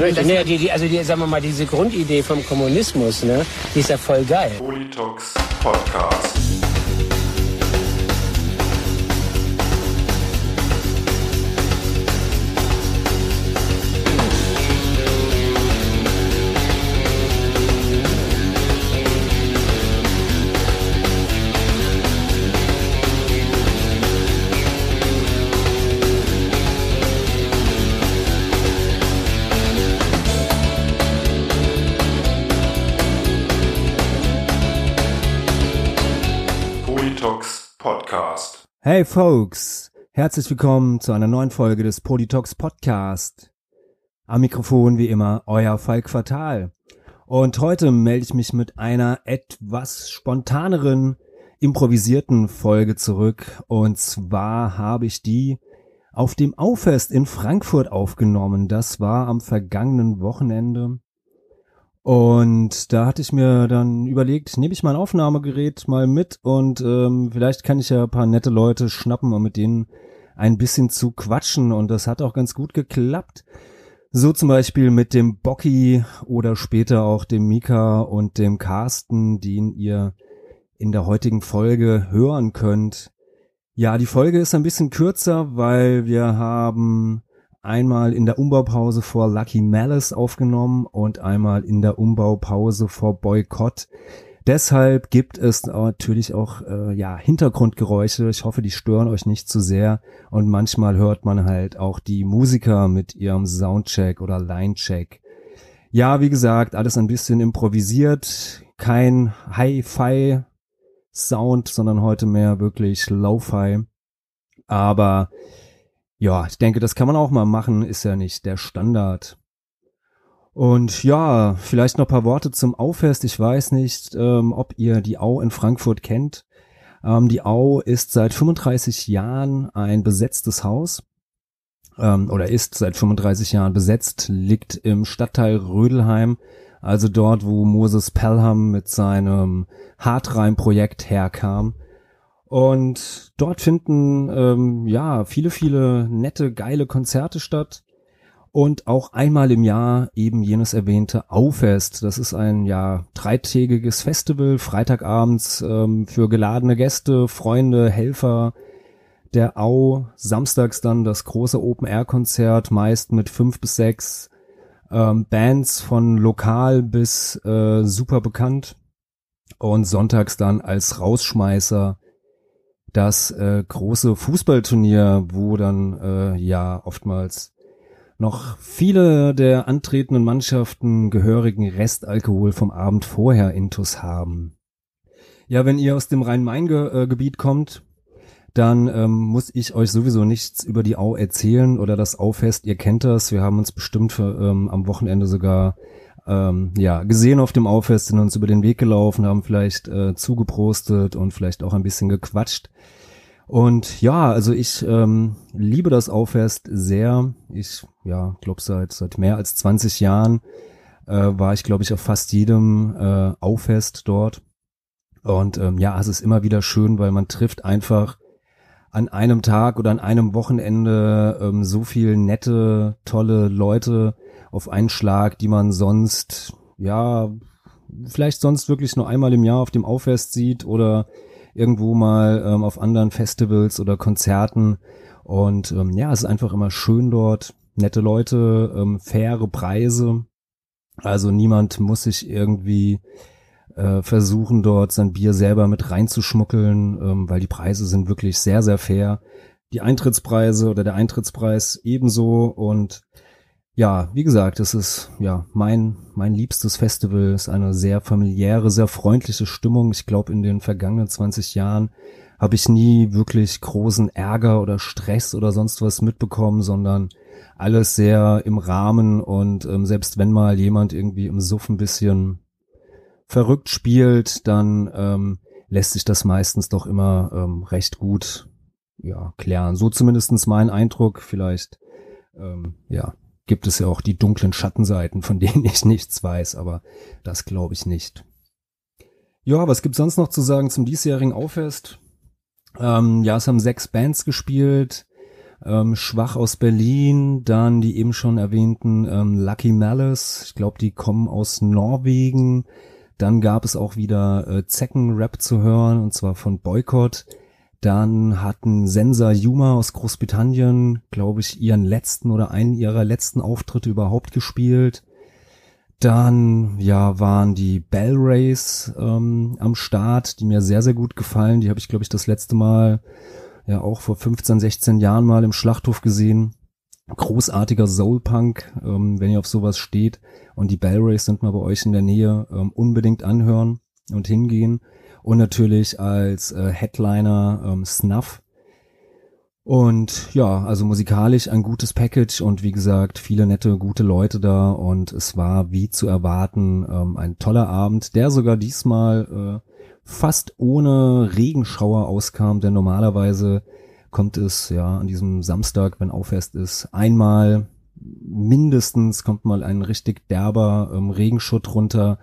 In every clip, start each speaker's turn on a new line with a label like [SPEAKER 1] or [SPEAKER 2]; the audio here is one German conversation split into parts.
[SPEAKER 1] Richtig, nee, die, die, also die, sagen wir mal, diese Grundidee vom Kommunismus, ne, die ist ja voll geil.
[SPEAKER 2] Politox Podcast.
[SPEAKER 3] Hey Folks, herzlich willkommen zu einer neuen Folge des Politox Podcast. Am Mikrofon wie immer euer Falk Fatal. Und heute melde ich mich mit einer etwas spontaneren, improvisierten Folge zurück. Und zwar habe ich die auf dem Auffest in Frankfurt aufgenommen. Das war am vergangenen Wochenende. Und da hatte ich mir dann überlegt, nehme ich mein Aufnahmegerät mal mit und ähm, vielleicht kann ich ja ein paar nette Leute schnappen und mit denen ein bisschen zu quatschen. Und das hat auch ganz gut geklappt. So zum Beispiel mit dem Bocky oder später auch dem Mika und dem Carsten, den ihr in der heutigen Folge hören könnt. Ja, die Folge ist ein bisschen kürzer, weil wir haben einmal in der Umbaupause vor Lucky Malice aufgenommen und einmal in der Umbaupause vor Boykott. Deshalb gibt es natürlich auch äh, ja Hintergrundgeräusche. Ich hoffe, die stören euch nicht zu sehr. Und manchmal hört man halt auch die Musiker mit ihrem Soundcheck oder Linecheck. Ja, wie gesagt, alles ein bisschen improvisiert. Kein Hi-Fi Sound, sondern heute mehr wirklich Lo-Fi. Aber ja, ich denke, das kann man auch mal machen, ist ja nicht der Standard. Und ja, vielleicht noch paar Worte zum Auffest. Ich weiß nicht, ähm, ob ihr die Au in Frankfurt kennt. Ähm, die Au ist seit 35 Jahren ein besetztes Haus ähm, oder ist seit 35 Jahren besetzt, liegt im Stadtteil Rödelheim, also dort, wo Moses Pelham mit seinem Hartreim-Projekt herkam. Und dort finden ähm, ja viele, viele nette, geile Konzerte statt. Und auch einmal im Jahr eben jenes erwähnte Auffest. Das ist ein ja dreitägiges Festival, Freitagabends ähm, für geladene Gäste, Freunde, Helfer der Au. Samstags dann das große Open-Air-Konzert, meist mit fünf bis sechs ähm, Bands von lokal bis äh, super bekannt. Und sonntags dann als Rausschmeißer das äh, große Fußballturnier, wo dann äh, ja oftmals noch viele der antretenden Mannschaften gehörigen Restalkohol vom Abend vorher intus haben. Ja, wenn ihr aus dem Rhein-Main-Gebiet kommt, dann ähm, muss ich euch sowieso nichts über die Au erzählen oder das Auffest. Ihr kennt das. Wir haben uns bestimmt für, ähm, am Wochenende sogar ähm, ja gesehen auf dem Auffest, sind uns über den Weg gelaufen, haben vielleicht äh, zugeprostet und vielleicht auch ein bisschen gequatscht. Und ja, also ich ähm, liebe das Auffest sehr. Ich ja, glaube seit seit mehr als 20 Jahren äh, war ich glaube ich auf fast jedem äh, Auffest dort. Und ähm, ja, es ist immer wieder schön, weil man trifft einfach an einem Tag oder an einem Wochenende ähm, so viel nette, tolle Leute auf einen Schlag, die man sonst ja vielleicht sonst wirklich nur einmal im Jahr auf dem Auffest sieht oder irgendwo mal ähm, auf anderen Festivals oder Konzerten. Und ähm, ja, es ist einfach immer schön dort, nette Leute, ähm, faire Preise. Also niemand muss sich irgendwie äh, versuchen, dort sein Bier selber mit reinzuschmuggeln, ähm, weil die Preise sind wirklich sehr, sehr fair. Die Eintrittspreise oder der Eintrittspreis ebenso und ja, wie gesagt, es ist ja mein mein liebstes Festival, ist eine sehr familiäre, sehr freundliche Stimmung. Ich glaube, in den vergangenen 20 Jahren habe ich nie wirklich großen Ärger oder Stress oder sonst was mitbekommen, sondern alles sehr im Rahmen und ähm, selbst wenn mal jemand irgendwie im Suff ein bisschen verrückt spielt, dann ähm, lässt sich das meistens doch immer ähm, recht gut ja klären. So zumindestens mein Eindruck. Vielleicht ähm, ja gibt es ja auch die dunklen Schattenseiten, von denen ich nichts weiß, aber das glaube ich nicht. Ja, was gibt's sonst noch zu sagen zum diesjährigen Auffest? Ähm, ja, es haben sechs Bands gespielt. ähm, Schwach aus Berlin, dann die eben schon erwähnten ähm, Lucky Malice, ich glaube, die kommen aus Norwegen. Dann gab es auch wieder äh, Zecken-Rap zu hören, und zwar von Boycott. Dann hatten Sensa Yuma aus Großbritannien, glaube ich, ihren letzten oder einen ihrer letzten Auftritte überhaupt gespielt. Dann, ja, waren die Bell Rays ähm, am Start, die mir sehr, sehr gut gefallen. Die habe ich, glaube ich, das letzte Mal ja auch vor 15, 16 Jahren mal im Schlachthof gesehen. Großartiger Soul-Punk, ähm, wenn ihr auf sowas steht. Und die Bell Rays sind mal bei euch in der Nähe, ähm, unbedingt anhören und hingehen. Und natürlich als äh, Headliner ähm, Snuff. Und ja, also musikalisch ein gutes Package und wie gesagt, viele nette, gute Leute da und es war wie zu erwarten ähm, ein toller Abend, der sogar diesmal äh, fast ohne Regenschauer auskam, denn normalerweise kommt es ja an diesem Samstag, wenn Auffest ist, einmal mindestens kommt mal ein richtig derber ähm, Regenschutt runter.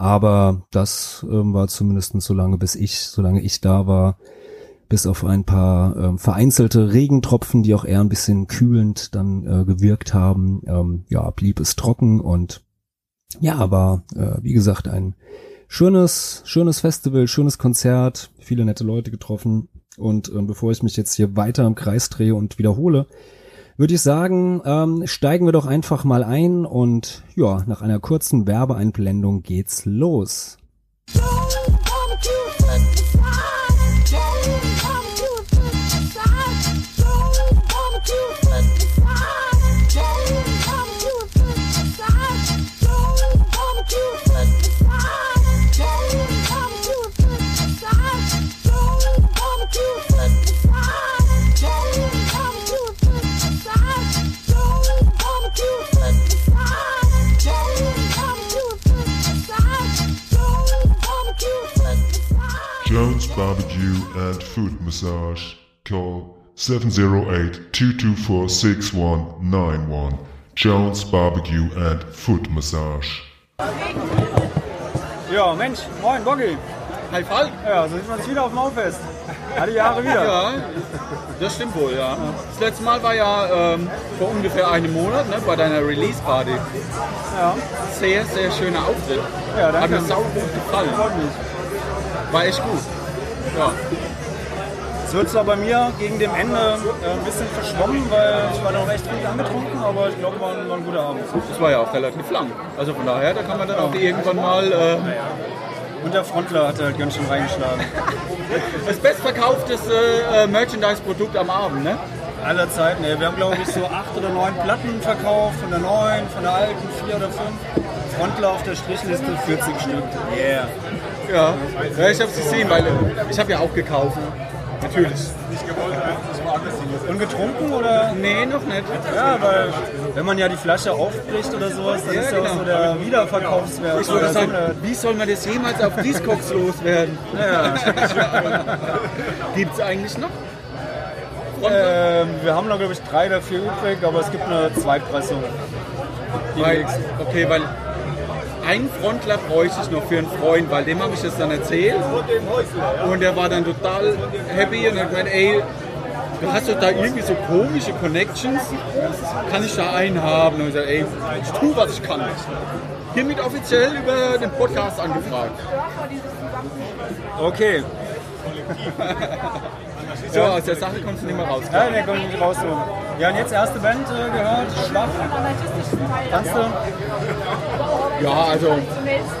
[SPEAKER 3] Aber das ähm, war zumindest so lange, bis ich, solange ich da war, bis auf ein paar ähm, vereinzelte Regentropfen, die auch eher ein bisschen kühlend dann äh, gewirkt haben, ähm, ja, blieb es trocken und ja, aber äh, wie gesagt, ein schönes, schönes Festival, schönes Konzert, viele nette Leute getroffen. Und ähm, bevor ich mich jetzt hier weiter im Kreis drehe und wiederhole, würde ich sagen, ähm, steigen wir doch einfach mal ein und ja, nach einer kurzen Werbeeinblendung geht's los.
[SPEAKER 2] Barbecue and Food Massage. Call 708-224-6191. Jones Barbecue and Foot Massage.
[SPEAKER 4] Ja, Mensch, moin, Boggy.
[SPEAKER 5] Hi Falk.
[SPEAKER 4] Ja, so sieht man uns wieder auf dem Maufest. Alle Jahre wieder.
[SPEAKER 5] Ja, das stimmt wohl, ja. Das letzte Mal war ja ähm, vor ungefähr einem Monat ne, bei deiner Release-Party.
[SPEAKER 4] Ja,
[SPEAKER 5] Sehr, sehr schöner Auftritt.
[SPEAKER 4] Ja, danke.
[SPEAKER 5] Hat mir sau gut gefallen.
[SPEAKER 4] freut mich.
[SPEAKER 5] War echt gut. Ja.
[SPEAKER 4] Es wird zwar bei mir gegen dem Ende äh, ein bisschen verschwommen, weil ich war noch echt gut angetrunken, aber ich glaube, war, war ein guter Abend.
[SPEAKER 5] Das war ja auch relativ lang. Also von daher, da kann man dann auch irgendwann mal äh,
[SPEAKER 4] Und der Frontler hat halt ganz schön reingeschlagen.
[SPEAKER 5] das bestverkaufteste äh, Merchandise-Produkt am Abend, ne?
[SPEAKER 4] Aller Zeiten, ey. Wir haben, glaube ich, so acht oder neun Platten verkauft, von der neuen, von der alten, vier oder fünf. Frontler auf der Strichliste 40 Stück. Yeah.
[SPEAKER 5] Ja, ja ich hab's gesehen, weil äh, ich habe ja auch gekauft. Natürlich.
[SPEAKER 4] Und getrunken oder?
[SPEAKER 5] Nee, noch nicht.
[SPEAKER 4] Ja, weil wenn man ja die Flasche aufbricht oder sowas, dann
[SPEAKER 5] Ja,
[SPEAKER 4] ist ja auch
[SPEAKER 5] genau.
[SPEAKER 4] so der Wiederverkaufswert.
[SPEAKER 5] Ich
[SPEAKER 4] so
[SPEAKER 5] sagen, wie soll man das jemals auf Discogs loswerden?
[SPEAKER 4] Ja.
[SPEAKER 5] Gibt's eigentlich noch?
[SPEAKER 4] Ähm, wir haben noch, glaube ich, drei oder vier übrig, aber es gibt eine Zweitpressung.
[SPEAKER 5] Weil, okay, weil einen Frontler bräuchte ich noch für einen Freund, weil dem habe ich das dann erzählt. Und der war dann total happy und hat gemeint, ey, du hast doch da irgendwie so komische Connections. Kann ich da einen haben? Und ich gesagt, ey, ich tue, was ich kann. Hiermit offiziell über den Podcast angefragt.
[SPEAKER 4] Okay.
[SPEAKER 5] So, aus der Sache kommst du nicht mehr raus.
[SPEAKER 4] Ja, der kommt nicht raus. so. Ja, und jetzt erste Band äh, gehört, Schwach. Kannst du?
[SPEAKER 5] Ja, also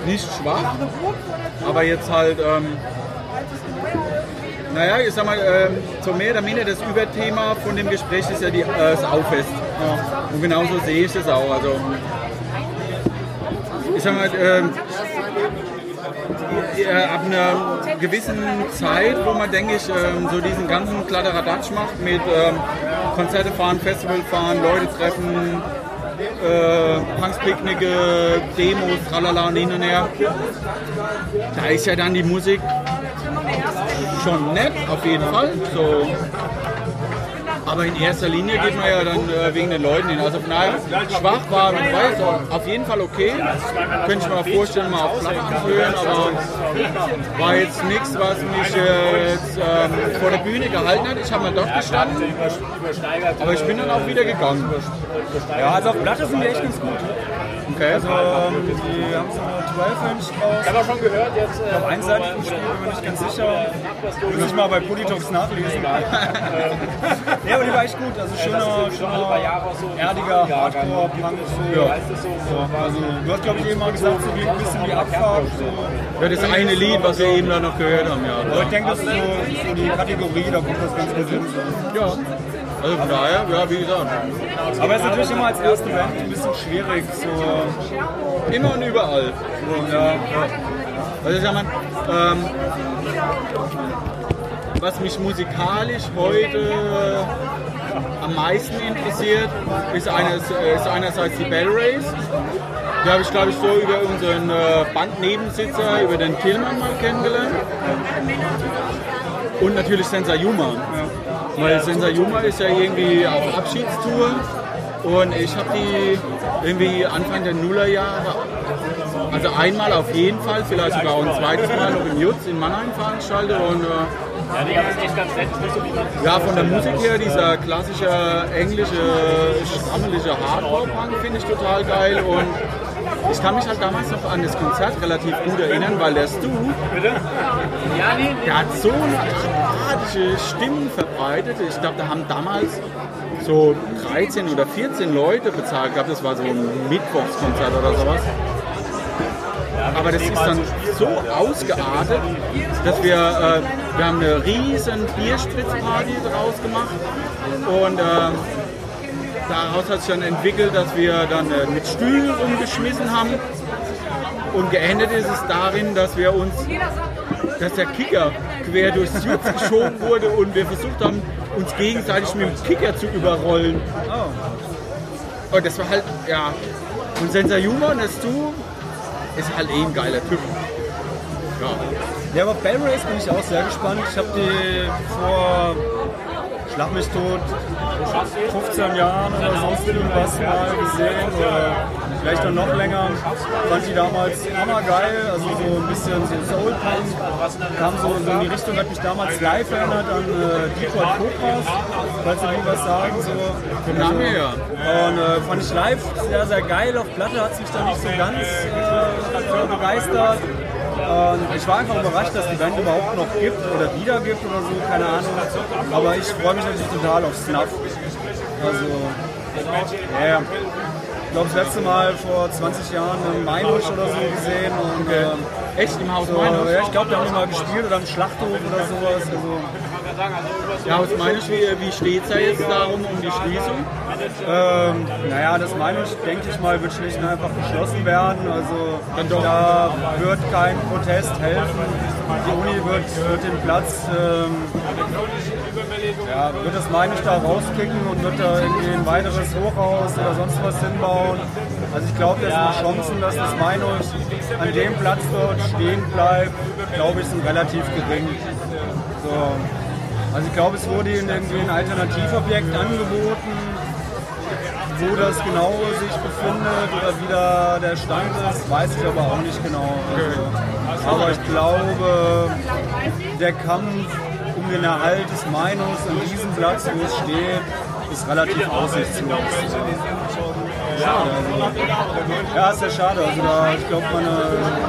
[SPEAKER 5] nicht schwach, aber jetzt halt, ähm, naja, ich sag mal, ähm, so mehr oder minder das Überthema von dem Gespräch ist ja die, äh, das Auffest. Und genauso sehe ich das auch. Also, ich sag mal, ähm, äh, ab einer gewissen Zeit, wo man, denke ich, ähm, so diesen ganzen Kladderadatsch macht mit ähm, Konzerte fahren, Festival fahren, Leute treffen, äh, Punks Picknicke, Demos, tralala hin und her. Da ist ja dann die Musik schon nett, auf jeden Fall. So. Aber in erster Linie geht man ja dann äh, wegen den Leuten hin. Also von daher, schwach war, jetzt auch auf jeden Fall okay. Könnte ich mir auch vorstellen, mal auf Platte anzuhören, aber war jetzt nichts, was mich äh, jetzt ähm, vor der Bühne gehalten hat. Ich habe mal dort gestanden, aber ich bin dann auch wieder gegangen.
[SPEAKER 4] Ja, also auf Platte sind die echt ganz gut.
[SPEAKER 5] Okay.
[SPEAKER 4] Also ähm, die haben so eine 12-Inch raus.
[SPEAKER 6] Ich habe auch schon gehört, jetzt.
[SPEAKER 4] Ich glaube, einseitig gespielt, bin mir nicht ganz sicher. Muss ich mal bei Politox nachlesen. ja, aber die war echt gut. Also schöner, schöner erdiger Hardcore-Punk. So.
[SPEAKER 5] Ja.
[SPEAKER 4] So, also, du hast, glaube ich, eben mal gesagt, so wie ein bisschen wie Abfahrt. So.
[SPEAKER 5] Ja, das eine Lied, was wir eben da noch gehört haben, ja.
[SPEAKER 4] Aber ich denke, das ist so, so die Kategorie, da kommt das ganz gut hin. So.
[SPEAKER 5] Ja. Also von daher, ja, wie gesagt,
[SPEAKER 4] Aber es ist natürlich immer als erste Band ein bisschen schwierig. So,
[SPEAKER 5] immer und überall.
[SPEAKER 4] so, ja.
[SPEAKER 5] Also ich sag mal, ähm, was mich musikalisch heute am meisten interessiert, ist, eines, ist einerseits die Bell Race. Die habe ich, glaube ich, so über unseren äh, Bandnebensitzer, über den Tillmann mal kennengelernt. Und natürlich Sensa Yuma. Weil Sensa Yuma ist ja irgendwie auf Abschiedstour. Und ich habe die irgendwie Anfang der Nullerjahre also einmal auf jeden Fall, vielleicht sogar auch ein zweites Mal noch im Jutz in Mannheim veranstaltet. Und, äh,
[SPEAKER 6] Ja,
[SPEAKER 5] von der Musik her, dieser klassische englische, schrammelige Hardcore-Punk finde ich total geil. Und ich kann mich halt damals noch an das Konzert relativ gut erinnern, weil der Stu, der hat so eine abartige Stimmen verbreitet. Ich glaube, da haben damals so 13 oder 14 Leute bezahlt gehabt. Das war so ein Mittwochskonzert oder sowas. Aber das ist dann so ausgeartet, dass wir, äh, wir haben eine riesen Bierspritzparty draus gemacht und ähm, daraus hat sich dann entwickelt, dass wir dann äh, mit Stühlen rumgeschmissen haben und geendet ist es darin, dass wir uns, dass der Kicker quer durchs Jutz geschoben wurde und wir versucht haben, uns gegenseitig mit dem Kicker zu überrollen. Und das war halt, ja, und Sensa Juma und das Du ist halt eh ein geiler Typ. Ja.
[SPEAKER 4] Ja, aber Bell Race bin ich auch sehr gespannt. Ich habe die vor Schlag mich tot 15 Jahren oder sonst irgendwas mal gesehen oder vielleicht auch noch länger. Fand die damals hammergeil, also so ein bisschen so Soul Punk. Kam so, so in die Richtung, hat mich damals live erinnert an äh, Detroit Cobras, falls mir was sagen. So.
[SPEAKER 5] Namen her.
[SPEAKER 4] Und äh, fand ich live sehr, sehr geil. Auf Platte hat es mich dann nicht so ganz äh, begeistert. Und ich war einfach überrascht, dass die Band überhaupt noch gibt oder wieder gibt oder so, keine Ahnung. Aber ich freue mich natürlich total auf Snuff. Also, ja, ja. Ich glaube, das letzte Mal vor 20 Jahren im Mainusch oder so gesehen. Und, ähm,
[SPEAKER 5] Echt im Haus
[SPEAKER 4] so,
[SPEAKER 5] Meinung?
[SPEAKER 4] ja, ich glaube, da haben die mal gespielt oder im Schlachthof oder sowas. Also,
[SPEAKER 5] Ja, aus meiner wie, wie steht es da jetzt darum um die Schließung?
[SPEAKER 4] Ähm, naja, das meine ich, denke ich mal, wird schlicht und einfach geschlossen werden. Also da wird kein Protest helfen. Die Uni wird, wird den Platz, ähm, ja, wird das meine ich da rauskicken und wird da irgendwie ein weiteres Hochhaus oder sonst was hinbauen. Also ich glaube, das sind Chancen, dass das meine ich an dem Platz dort stehen bleibt, glaube ich, sind relativ gering. So. Also ich glaube, es wurde ihnen irgendwie ein Alternativobjekt angeboten, wo das genau sich befindet oder wie da der Stand ist, weiß ich aber auch nicht genau. Also, aber ich glaube, der Kampf den Erhalt des Meinungs an diesem Platz, wo es steht, ist relativ aussichtslos. Schade. Also, ja, ist ja schade. Also da, ich glaube, meine,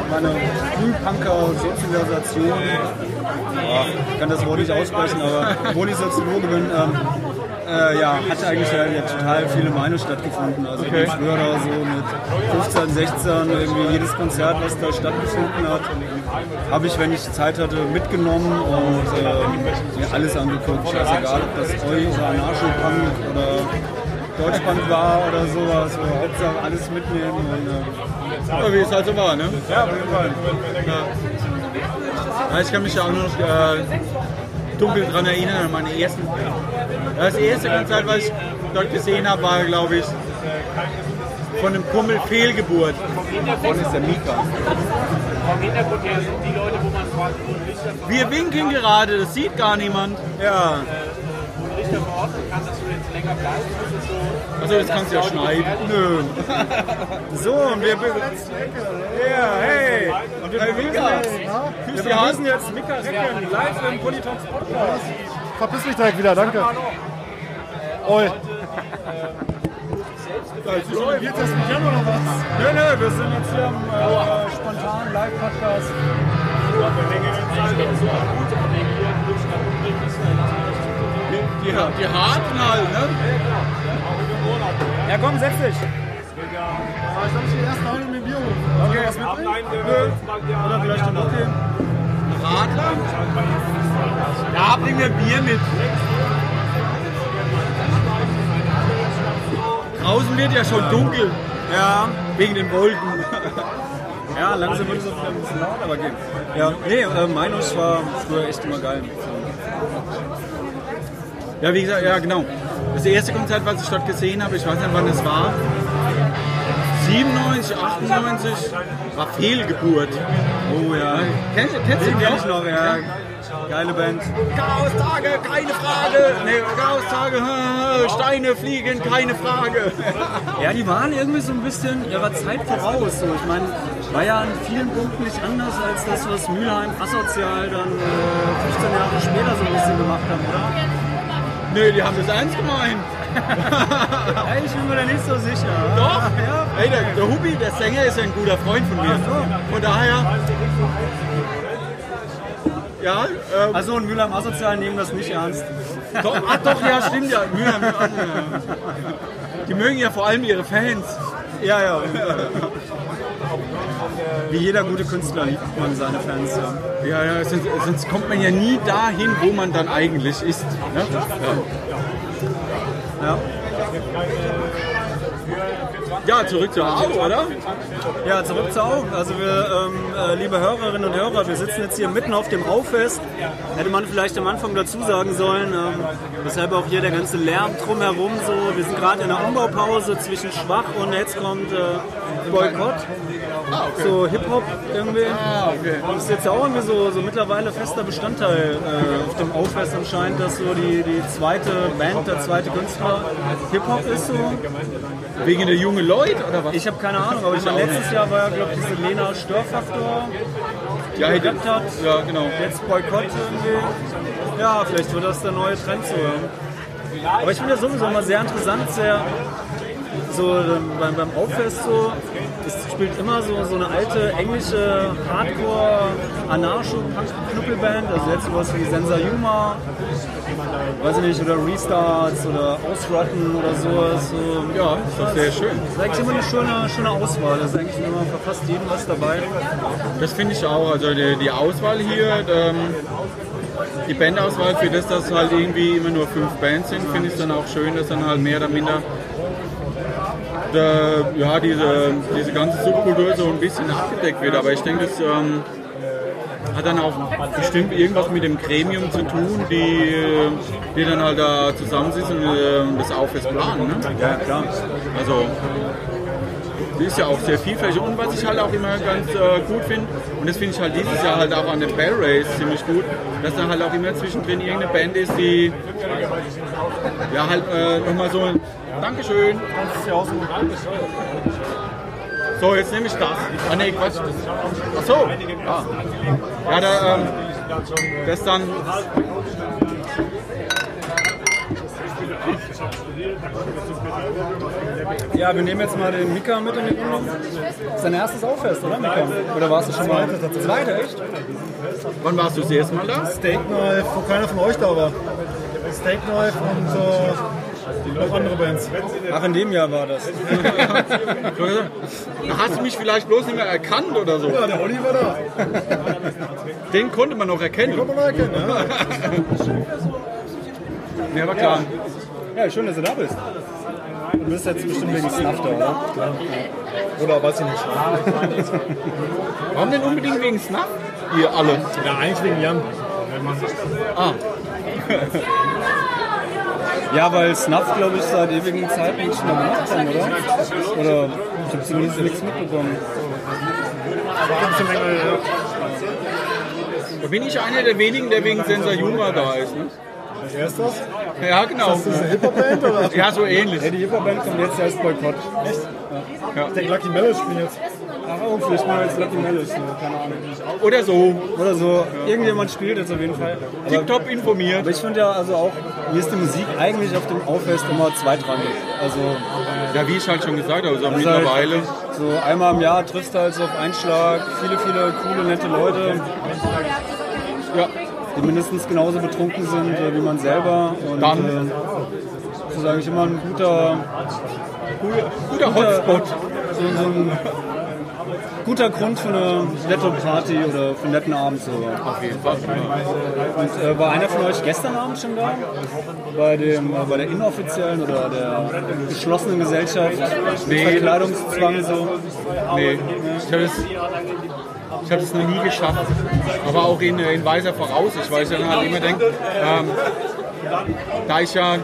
[SPEAKER 4] meine Frühpunker-Sozialisation, ja, ich kann das Wort nicht aussprechen, aber obwohl ich Soziologe bin, ähm, äh, ja, hat eigentlich ja, ja total viele Meinungen stattgefunden. Also okay. früher da so mit 15, 16 irgendwie jedes Konzert, was da stattgefunden hat, habe ich, wenn ich Zeit hatte, mitgenommen und äh, mir alles angeguckt. Scheißegal, ob das Eu oder Anarcho-Punk oder Deutschpunk war oder sowas. So, Hauptsache alles mitnehmen. Und, äh,
[SPEAKER 5] wie es halt so war, ne?
[SPEAKER 4] ja, auf jeden Fall.
[SPEAKER 5] Ja, ich kann mich ja auch noch äh, dunkel daran erinnern, an meine ersten. Das erste Konzert, was ich dort gesehen habe, war, glaube ich, von einem Kumpel Fehlgeburt.
[SPEAKER 6] Von ist der Mika. Vom Hintergrund her sind die Leute, wo man ein Licht
[SPEAKER 5] Wir winken gerade, das sieht gar niemand.
[SPEAKER 4] Ja,
[SPEAKER 6] der verordnen kann, dass du jetzt länger bleibst.
[SPEAKER 5] Also das kannst du ja schneiden.
[SPEAKER 4] Nö. So, und wir Ja, hey! Und wir begrüßen jetzt, wir begrüßen jetzt Mika Recken live im Politox Podcast.
[SPEAKER 7] Verpiss mich direkt wieder, danke. Oi. Wird das mit Jan oder was?
[SPEAKER 4] Nö, nö, wir sind jetzt hier im äh, spontanen Live-Podcast.
[SPEAKER 5] Die, die harten halt, ne?
[SPEAKER 4] Ja, komm, setz dich.
[SPEAKER 7] Ich glaube, ich erst rein und mir Bier holen.
[SPEAKER 4] Okay, was mitbringen? Nö. Oder vielleicht den Hockey.
[SPEAKER 5] Radler? Ja, bring mir Bier mit. Draußen wird ja schon dunkel.
[SPEAKER 4] Ja,
[SPEAKER 5] Wegen den Wolken.
[SPEAKER 4] ja, langsam wird es auch wieder ein bisschen laut, aber geht. Ja, nee, äh, Meinus war früher echt immer geil.
[SPEAKER 5] Ja, wie gesagt, ja genau. Das erste Konzert, was ich dort gesehen habe, ich weiß nicht, wann es war. 97, 98, war Fehlgeburt.
[SPEAKER 4] Oh ja.
[SPEAKER 5] Kennst, du- kennst du die
[SPEAKER 4] ich noch, ja. Geile Band.
[SPEAKER 5] Chaos-Tage, keine Frage. Nee, Chaos-Tage, Steine fliegen, keine Frage.
[SPEAKER 4] Ja, die waren irgendwie so ein bisschen ihrer Zeit voraus. So. Ich meine, war ja an vielen Punkten nicht anders als das, was Mülheim asozial dann äh, 15 Jahre später so ein bisschen gemacht haben, oder?
[SPEAKER 5] Nee, die haben das ernst gemeint.
[SPEAKER 4] Ja, ich bin mir da nicht so sicher.
[SPEAKER 5] Doch.
[SPEAKER 4] Ja.
[SPEAKER 5] Ey, der, der Hubi, der Sänger, ist ja ein guter Freund von mir. Von daher. Ja, ähm,
[SPEAKER 4] Also und Mülheim asozial nehmen das nicht ernst.
[SPEAKER 5] doch, ach doch, ja, stimmt ja. Mühe, Mühe, Die mögen ja vor allem ihre Fans.
[SPEAKER 4] Ja, ja. Wie jeder gute Künstler liebt man seine Fans. Ja.
[SPEAKER 5] Ja, ja, sonst, sonst kommt man ja nie dahin, wo man dann eigentlich ist. Ne?
[SPEAKER 4] Ja.
[SPEAKER 5] Ja, zurück zur Au, oder?
[SPEAKER 4] Ja, zurück zur Augen. Also wir, ähm, äh, liebe Hörerinnen und Hörer, wir sitzen jetzt hier mitten auf dem Raufest. Hätte man vielleicht am Anfang dazu sagen sollen, ähm, weshalb auch hier der ganze Lärm drumherum so. Wir sind gerade in der Umbaupause zwischen Schwach und jetzt kommt äh, Boykott. So Hip-Hop irgendwie. Das ist jetzt ja auch irgendwie so, so mittlerweile fester Bestandteil äh, auf dem Aufest anscheinend, dass so die, die zweite Band, der zweite Künstler Hip-Hop ist so.
[SPEAKER 5] Wegen der jungen Leute, oder was?
[SPEAKER 4] Ich habe keine Ahnung, aber ich meine, letztes Jahr war ja, glaube ich, diese Lena Störfaktor, die
[SPEAKER 5] ja, hey,
[SPEAKER 4] hat.
[SPEAKER 5] ja, genau.
[SPEAKER 4] Jetzt Boykott irgendwie. Ja, vielleicht wird das der neue Trend so. Aber ich finde das sowieso immer sehr interessant, sehr so ähm, beim, beim Auffest so. Es spielt immer so, so eine alte englische Hardcore-Anarcho-Punk-Knüppelband, also jetzt sowas wie Sensa Yuma, weiß ich nicht, oder Restarts oder Ausrotten oder sowas. So.
[SPEAKER 5] Ja, ist doch sehr schön.
[SPEAKER 4] Das ist eigentlich immer eine schöne, schöne Auswahl. Da ist eigentlich immer für fast jedem was dabei.
[SPEAKER 5] Das finde ich auch. Also die, die Auswahl hier, ähm, die Bandauswahl für das, dass halt irgendwie immer nur fünf Bands sind, finde ich es dann auch schön, dass dann halt mehr oder minder der, ja, diese, diese ganze Subkultur so ein bisschen abgedeckt wird. Aber ich denke, das ähm, hat dann auch bestimmt irgendwas mit dem Gremium zu tun, die, die dann halt da zusammensitzen und äh, das Aufwärts planen. Ne?
[SPEAKER 4] Ja, klar.
[SPEAKER 5] Also die ist ja auch sehr vielfältig und was ich halt auch immer ganz äh, gut finde, und das finde ich halt dieses Jahr halt auch an den Bell Race ziemlich gut, dass da halt auch immer zwischendrin irgendeine Band ist, die ja halt äh, nochmal so Dankeschön. So, jetzt nehme ich das. Ah ne, Quatsch. Das, ach so. Ja, ja da, ähm, das dann.
[SPEAKER 4] Ja, wir nehmen jetzt mal den Mika mit in die. Das ist dein erstes Auffest, oder Mika? Oder warst du schon mal? Zweite, echt?
[SPEAKER 5] Wann warst du das erste Mal da?
[SPEAKER 7] Steak Knife, wo keiner von euch da war. Steak Knife und äh, noch andere Bands.
[SPEAKER 4] Ach, in dem Jahr war das.
[SPEAKER 5] Da hast du mich vielleicht bloß nicht mehr erkannt oder so.
[SPEAKER 7] Ja, der Olli war da.
[SPEAKER 5] Den konnte man noch erkennen.
[SPEAKER 7] Kann man mal erkennen, ja.
[SPEAKER 5] Ja, war klar.
[SPEAKER 4] Ja, schön, dass du da bist. Du bist jetzt bestimmt wegen Snuff da, oder?
[SPEAKER 7] Oder weiß ich nicht.
[SPEAKER 5] Warum denn unbedingt wegen Snuff? Ihr alle.
[SPEAKER 7] Ja, eigentlich wegen Jan.
[SPEAKER 5] Ah,
[SPEAKER 4] Ja, weil Snuff, glaube ich, seit ewigen Zeiten nicht mehr gemacht haben, oder? Oder ich habe zumindest nichts mitbekommen.
[SPEAKER 5] da bin ich einer der wenigen, der wegen Sensa Juma da ist. Ne?
[SPEAKER 7] Wer ist das?
[SPEAKER 5] Ja, genau.
[SPEAKER 7] Ist das eine Hip-Hop-Band oder?
[SPEAKER 5] Ja, so ähnlich.
[SPEAKER 4] Ja, die Hip-Hop-Band kommt jetzt erst Boykott.
[SPEAKER 7] Echt? Ich denke, Lucky Mellows spielen jetzt.
[SPEAKER 4] Ach, oh, vielleicht mal jetzt Lucky Mellows, ne? keine Ahnung.
[SPEAKER 5] Oder so.
[SPEAKER 4] Oder so. Irgendjemand spielt jetzt auf jeden Fall. Aber,
[SPEAKER 5] Tipptopp informiert.
[SPEAKER 4] aber ich finde ja also auch, mir ist die Musik eigentlich auf dem Aufest immer zweitrangig. Also
[SPEAKER 5] Ja, wie ich halt schon gesagt habe, so
[SPEAKER 4] ist halt
[SPEAKER 5] mittlerweile.
[SPEAKER 4] so einmal im Jahr triffst du halt so auf Einschlag viele, viele coole, nette Leute. Ja, die mindestens genauso betrunken sind äh, wie man selber. Und
[SPEAKER 5] Dann.
[SPEAKER 4] äh, das ist eigentlich immer ein guter,
[SPEAKER 5] Guter Hotspot.
[SPEAKER 4] so, so ein guter Grund für eine nette Party oder für einen netten Abend. So.
[SPEAKER 5] Auf jeden Fall.
[SPEAKER 4] Und, äh, war einer von euch gestern Abend schon da? Bei, dem, äh, bei der inoffiziellen oder der geschlossenen Gesellschaft?
[SPEAKER 5] Nee.
[SPEAKER 4] Verkleidungszwang so?
[SPEAKER 5] Nee, ich habe es ich hab das noch nie geschafft. Aber auch in, in weiser Voraussicht, weil ich dann halt immer denke, ähm, da ich ja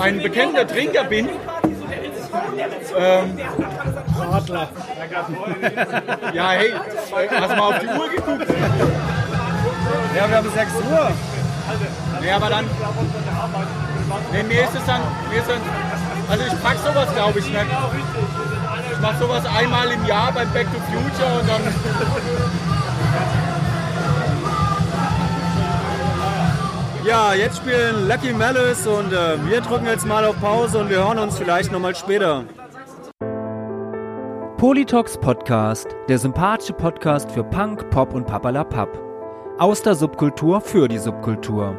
[SPEAKER 5] ein bekennender Trinker bin, ähm, ja, hey, hast du mal auf die Uhr geguckt?
[SPEAKER 4] Ja, wir haben 6 Uhr.
[SPEAKER 5] Nee, aber dann. Nee, mir ist es dann. Mir ist dann also ich pack sowas glaube ich nicht. Ich mach sowas einmal im Jahr beim Back to Future und dann.
[SPEAKER 4] Ja, jetzt spielen Lucky Malice und äh, wir drücken jetzt mal auf Pause und wir hören uns vielleicht nochmal später.
[SPEAKER 3] Politox Podcast, der sympathische Podcast für Punk, Pop und Papalapap. Aus der Subkultur für die Subkultur.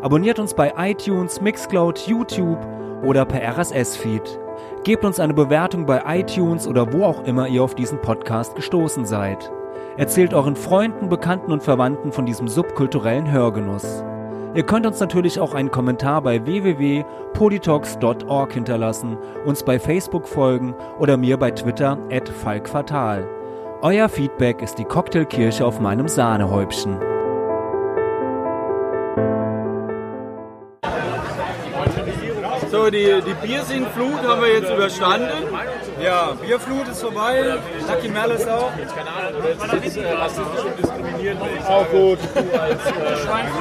[SPEAKER 3] Abonniert uns bei iTunes, Mixcloud, YouTube oder per RSS-Feed. Gebt uns eine Bewertung bei iTunes oder wo auch immer ihr auf diesen Podcast gestoßen seid. Erzählt euren Freunden, Bekannten und Verwandten von diesem subkulturellen Hörgenuss. Ihr könnt uns natürlich auch einen Kommentar bei www.politox.org hinterlassen, uns bei Facebook folgen oder mir bei Twitter at falkfatal. Euer Feedback ist die Cocktailkirsche auf meinem Sahnehäubchen.
[SPEAKER 5] So, die, die Biersingflut haben wir jetzt überstanden.
[SPEAKER 4] Ja, Bierflut ist vorbei, Lucky Malice auch.
[SPEAKER 7] Auch gut.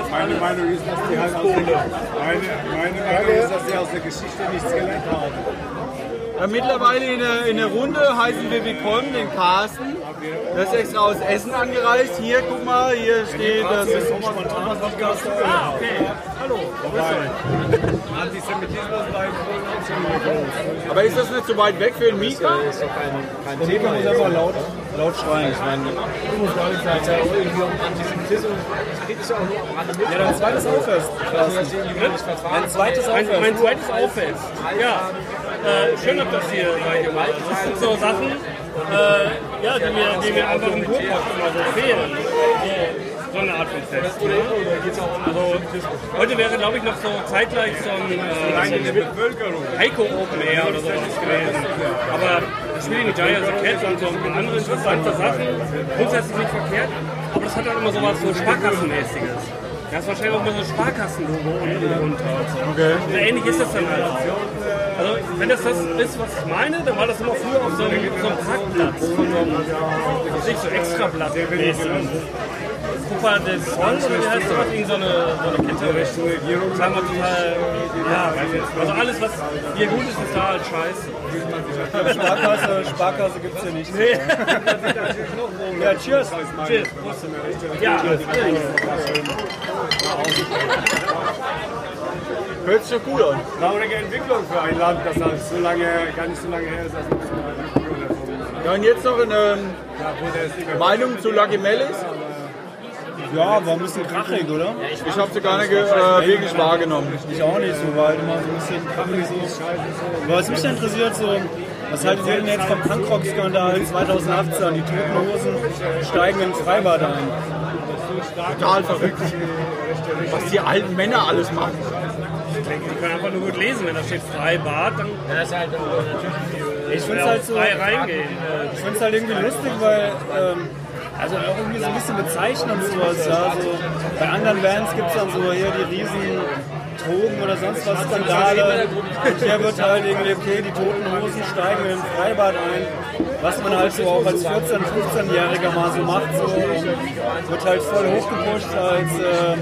[SPEAKER 8] Meine Meinung ist, dass die halt aus der, meine, meine Meinung ist, dass die aus der Geschichte nichts gelernt haben.
[SPEAKER 5] Ja, mittlerweile in der, in der Runde heißen wir willkommen den Carsten. Der ist extra aus Essen angereist. Hier, guck mal, hier steht das. Ah, okay. Hallo.
[SPEAKER 8] Antisemitismus bei
[SPEAKER 5] Aber ist das nicht zu weit weg für den Mika?
[SPEAKER 4] Der Thema muss einfach laut, laut schreien. Ich meine, ja, dein zweites Auffest. Ein zweites
[SPEAKER 6] Mein,
[SPEAKER 4] Auffest.
[SPEAKER 6] mein zweites Auffest. Ja, äh, schön ihr das hier bei gemacht. Das sind so Sachen, äh, ja, die mir, die mir einfach im Kurpark immer so fehlen. So, eine Art von Fest. Ne? Also, heute wäre, glaube ich, noch so zeitgleich so ein äh, Heiko Open Air oder sowas gewesen. Aber Shooting Giant the Cat und so andere interessante Sachen, grundsätzlich nicht verkehrt, aber das hat dann immer so was so Sparkassenmäßiges. Da ist wahrscheinlich auch immer so ein Sparkassenlogo unten drunter. so.
[SPEAKER 5] Okay.
[SPEAKER 6] Und ähnlich ist das dann halt auch. Also, wenn das das ist, was ich meine, dann war das immer früher auf so einem, so einem Parkplatz, von so einem, nicht so Extrablatt mäßig. Kupa des Sol, oder wie heißt das? Irgend so eine, so eine Kette. Sagen wir total, ja. Also alles, was hier gut ist, ist da halt scheiße.
[SPEAKER 4] Sparkasse, Sparkasse gibt es hier nicht.
[SPEAKER 6] Nee.
[SPEAKER 4] Ja, cheers.
[SPEAKER 6] Cheers. Ja,
[SPEAKER 5] Hört sich doch gut an.
[SPEAKER 8] Traurige Entwicklung für ein Land, das halt so lange, gar nicht so lange her ist, als man das
[SPEAKER 5] Ja, und jetzt noch eine Meinung zu Lucky Mellis.
[SPEAKER 4] Ja, war ein bisschen krachig, oder?
[SPEAKER 5] Ich habe sie gar nicht äh, wirklich wahrgenommen.
[SPEAKER 4] Ich auch nicht so, weil immer so ein bisschen krachig so. Aber was mich interessiert, so, was haltet ihr denn jetzt vom Punkrock-Skandal 2018? Die Toten Hosen steigen in Freibad ein.
[SPEAKER 5] Total verrückt. Was die alten Männer alles machen.
[SPEAKER 6] die können einfach nur gut lesen, wenn da steht Freibad, dann
[SPEAKER 4] Ich finde es halt so,
[SPEAKER 6] frei reingehen.
[SPEAKER 4] ich find's halt irgendwie lustig, weil ähm, also irgendwie so ein bisschen bezeichnend und sowas. Ja, so, bei anderen Bands gibt es dann so hier die riesen Drogen oder sonst was Skandale. Und hier wird halt irgendwie, okay, die toten Hosen steigen in ein Freibad ein. Was man halt so auch als 14-, 15-Jähriger mal so macht. So, und wird halt voll hochgepusht als ähm,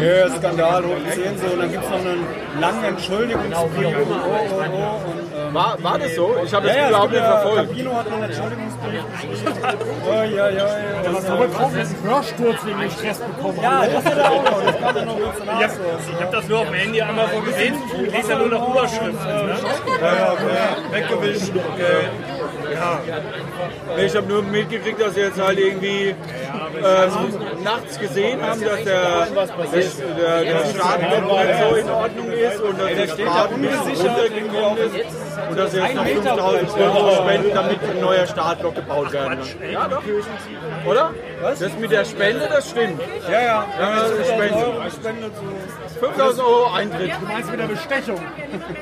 [SPEAKER 4] yeah, Skandal hoch 10 so. Und dann gibt es noch einen langen Entschuldigungsbrief. Oh, oh, oh. Und, ähm,
[SPEAKER 5] War, war das so? Ich habe das
[SPEAKER 4] ja, ja,
[SPEAKER 5] überhaupt
[SPEAKER 4] es
[SPEAKER 5] nicht
[SPEAKER 4] ja,
[SPEAKER 5] verfolgt.
[SPEAKER 4] Campino hat einen. Oh, ja, ja, ja.
[SPEAKER 7] Das ist aber kaum einen Hörsturz wegen dem Stress bekommen.
[SPEAKER 4] Ja, das hat er auch noch. Das kam dann noch kurz
[SPEAKER 6] Ich habe das nur auf dem Handy einmal so gesehen. Ich lese ja nur noch Überschriften. Ne?
[SPEAKER 4] Ja, ja, okay.
[SPEAKER 5] Weggewischt. Ja. Ich habe nur mitgekriegt, dass sie jetzt halt irgendwie ähm, nachts gesehen haben, dass der, der, der, der halt so in Ordnung ist und dass der ein bisschen runtergekommen ist und dass sie jetzt noch 5000 Euro spenden, damit ein neuer Startblock gebaut werden kann. Ja, doch. Oder? Das mit der Spende, das stimmt.
[SPEAKER 4] Ja, ja.
[SPEAKER 5] Ja, das ist Spende.
[SPEAKER 4] Euro gespendet. So.
[SPEAKER 5] 5000 Euro Eintritt.
[SPEAKER 7] Du meinst mit der Bestechung.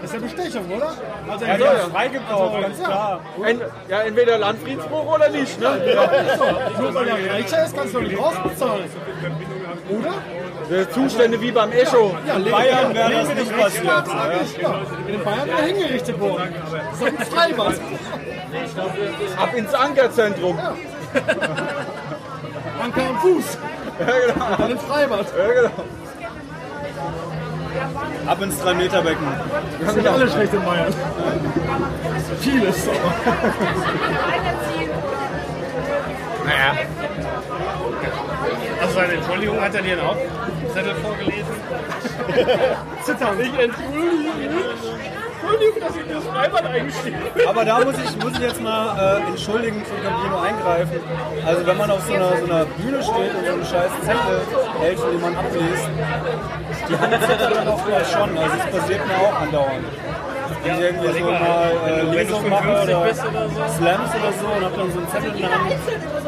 [SPEAKER 7] Das ist ja Bestechung, oder? Also
[SPEAKER 4] Ja,
[SPEAKER 5] ja.
[SPEAKER 4] freigekauft, ganz klar.
[SPEAKER 5] Ent, ja, entweder Landfriedensbruch oder nicht. Ne?
[SPEAKER 7] nur weil er reicher ist, kannst du nicht rausbezahlen. Oder?
[SPEAKER 5] Der Zustände wie beim Echo.
[SPEAKER 7] Ja,
[SPEAKER 4] In Bayern wäre das nicht passiert.
[SPEAKER 7] Ja. In Bayern wäre er hingerichtet worden. Das ist ein Freibad.
[SPEAKER 5] Ab ins Ankerzentrum.
[SPEAKER 7] Anker am Fuß. Und dann ins Freibad.
[SPEAKER 5] Ja, genau.
[SPEAKER 4] Ab ins 3-Meter-Becken.
[SPEAKER 7] Das ist nicht alles schlecht in Bayern. Vieles.
[SPEAKER 6] Also seine Entschuldigung hat er dir auch Zettel vorgelesen.
[SPEAKER 7] Zittern.
[SPEAKER 6] Ich entschuldige. Entschuldigung, dass ich das Freibad eingestiegen bin.
[SPEAKER 4] Aber da muss ich, muss ich jetzt mal äh, entschuldigen für Campino eingreifen. Also wenn man auf so einer, so einer Bühne steht und so einen scheiß Zettel hält, den man abliest, die Hand zittert dann oftmals schon. Also es passiert mir auch andauernd. Wenn ich irgendwie so mal äh, Lesungen mache oder
[SPEAKER 6] oder so.
[SPEAKER 4] Slams oder so und hab dann so einen Zettel in der Hand,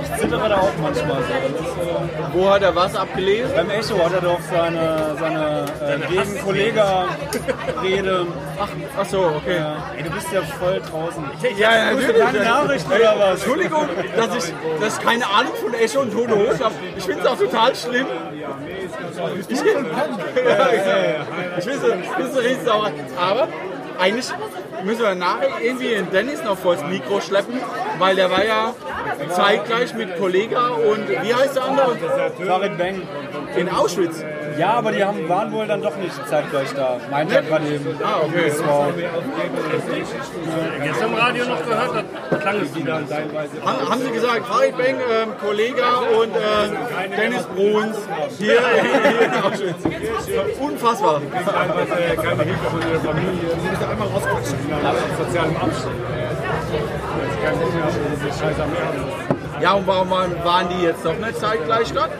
[SPEAKER 4] ich zittere da auch manchmal so. Das äh,
[SPEAKER 5] Wo hat er was abgelesen?
[SPEAKER 4] beim Echo hat er doch seine, seine äh, gegen Kollega-Rede.
[SPEAKER 5] Ach, ach so, okay.
[SPEAKER 4] Ja. Ey, du bist ja voll draußen.
[SPEAKER 5] Ja, ja,
[SPEAKER 4] Hast du keine Nachricht oder was?
[SPEAKER 5] Entschuldigung, dass ich, dass ich keine Ahnung von Echo und Tono Hof habe. Ich finde es auch total schlimm. Ich, ja, ja, ja. ich finde es richtig sauer. Aber eigentlich müssen wir nachher irgendwie den Dennis noch vors Mikro schleppen, weil der war ja zeitgleich mit Kollega und wie heißt der andere?
[SPEAKER 4] Farid Bang.
[SPEAKER 5] In Auschwitz.
[SPEAKER 4] Ja, aber die haben, waren wohl dann doch nicht zeitgleich da. Meint er gerade eben.
[SPEAKER 5] Ah, okay.
[SPEAKER 4] Das war,
[SPEAKER 6] Jetzt im Radio noch gehört, klang es wieder.
[SPEAKER 5] Haben, haben Sie gesagt, Farid Bang, ähm, Kollega und äh, Dennis Bruns hier. Unfassbar.
[SPEAKER 8] keine Hilfe von ihrer Familie. Sie müssen einmal rausquatschen. Aus sozialem Abstand. Sie kann nicht mehr diese Scheiße am Erde.
[SPEAKER 5] Ja, und warum waren die jetzt doch nicht zeitgleich dort?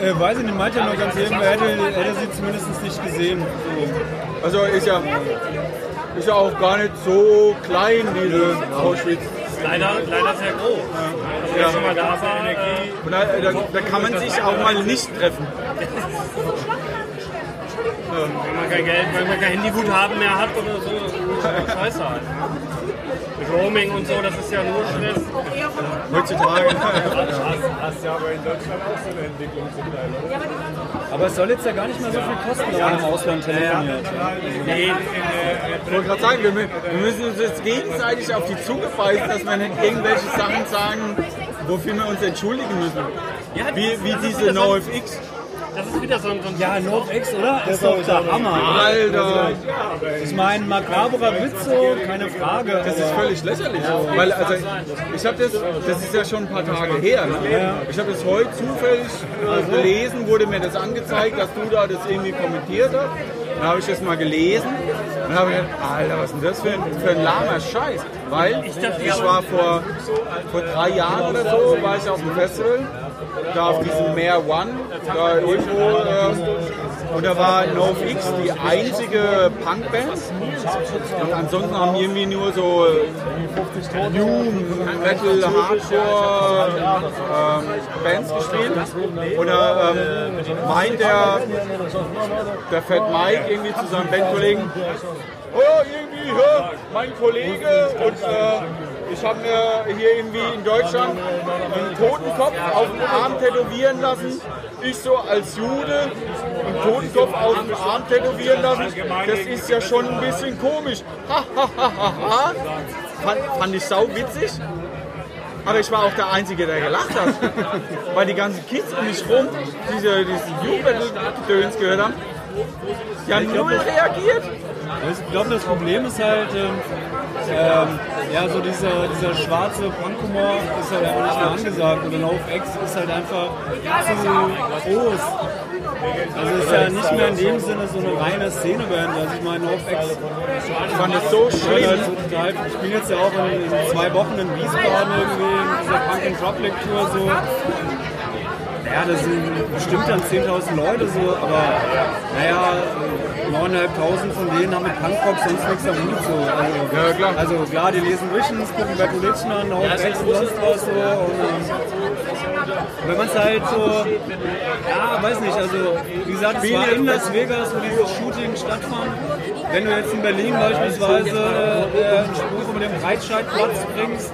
[SPEAKER 4] äh, weiß ich nicht, meint er nur ganz eben, er hätte, hätte sie zumindest nicht gesehen. So.
[SPEAKER 5] Also ist ja, ist ja auch gar nicht so klein, diese Auschwitz.
[SPEAKER 6] Leider, leider sehr groß. Also wer schon mal da war, äh,
[SPEAKER 5] Und da, da, da kann man sich auch mal nicht treffen.
[SPEAKER 6] wenn man kein Geld, wenn man kein Handyguthaben mehr hat oder so, scheiße halt. Roaming und so, das ist ja nur Stress.
[SPEAKER 5] Heutzutage.
[SPEAKER 8] Hast ja aber in Deutschland auch so eine Entwicklung zum Teil, oder?
[SPEAKER 4] Aber es soll jetzt ja gar nicht mehr so viel kosten, wenn man im Ausland telefoniert.
[SPEAKER 6] Nee,
[SPEAKER 5] Ich wollte gerade sagen, wir müssen uns jetzt gegenseitig auf die Zunge beißen, dass wir nicht irgendwelche Sachen sagen, wofür wir uns entschuldigen müssen. Wie, wie diese NoFX.
[SPEAKER 6] Das ist wieder so ein, so ein
[SPEAKER 4] Ja, NoFX, oder? Das ist doch der Hammer.
[SPEAKER 5] Alter,
[SPEAKER 4] Ich meine, makaberer Witz so, keine Frage.
[SPEAKER 5] das ist völlig lächerlich. Weil, also, ich habe das, das ist ja schon ein paar Tage her. Ne? Ich habe das heute zufällig äh, gelesen, wurde mir das angezeigt, dass du da das irgendwie kommentiert hast. Dann habe ich das mal gelesen und habe gedacht, Alter, was ist denn das für ein, für ein lahmer Scheiß? Weil ich war vor, vor drei Jahren oder so, war ich auf dem Festival, da auf diesem Meer One, da irgendwo, äh, und da war NoFX die einzige Punkband. Und ansonsten haben irgendwie nur so New Metal, Hardcore ähm, Bands gespielt. Da ähm, meint der, der Fat Mike irgendwie zu seinem Bandkollegen, oh, irgendwie, ja, mein Kollege und äh, ich habe mir hier irgendwie in Deutschland einen Totenkopf auf den Arm tätowieren lassen ich so als Jude einen Totenkopf auf dem Arm tätowieren lassen, das ist ja schon ein bisschen komisch. Ha, ha, ha, ha, ha. Fand, fand ich sau witzig. Aber ich war auch der Einzige, der gelacht hat. Weil die ganzen Kids um mich rum diese, diesen Jugendgedöns gehört haben. Die haben null reagiert.
[SPEAKER 4] Ich glaube, das Problem ist halt, ähm, ähm, ja, so dieser, dieser schwarze Punkhumor ist halt einfach nicht mehr angesagt. Und NoFX ist halt einfach zu groß. Also es ist ja nicht mehr in dem Sinne so eine reine Szeneband. Also ich meine, NoFX
[SPEAKER 5] Ich fand das so
[SPEAKER 4] halt so total, ich bin jetzt ja auch in, in zwei Wochen in Wiesbaden irgendwie in dieser Punk and Drop Lecture so. Ja, das sind bestimmt dann 10.000 Leute so, aber naja, 9.500 von denen haben mit Punkrock sonst nichts am Hut so. Also,
[SPEAKER 5] Ja, klar.
[SPEAKER 4] Also klar, die lesen Visions, gucken Bad Religion an, Haut Ex und sonst was so. Und, ähm, wenn man es halt so, ja, weiß nicht, also wie gesagt, es war in Las Vegas, wo dieses Shooting stattfand. Wenn du jetzt in Berlin beispielsweise äh, einen Spruch über den Breitscheidplatz bringst,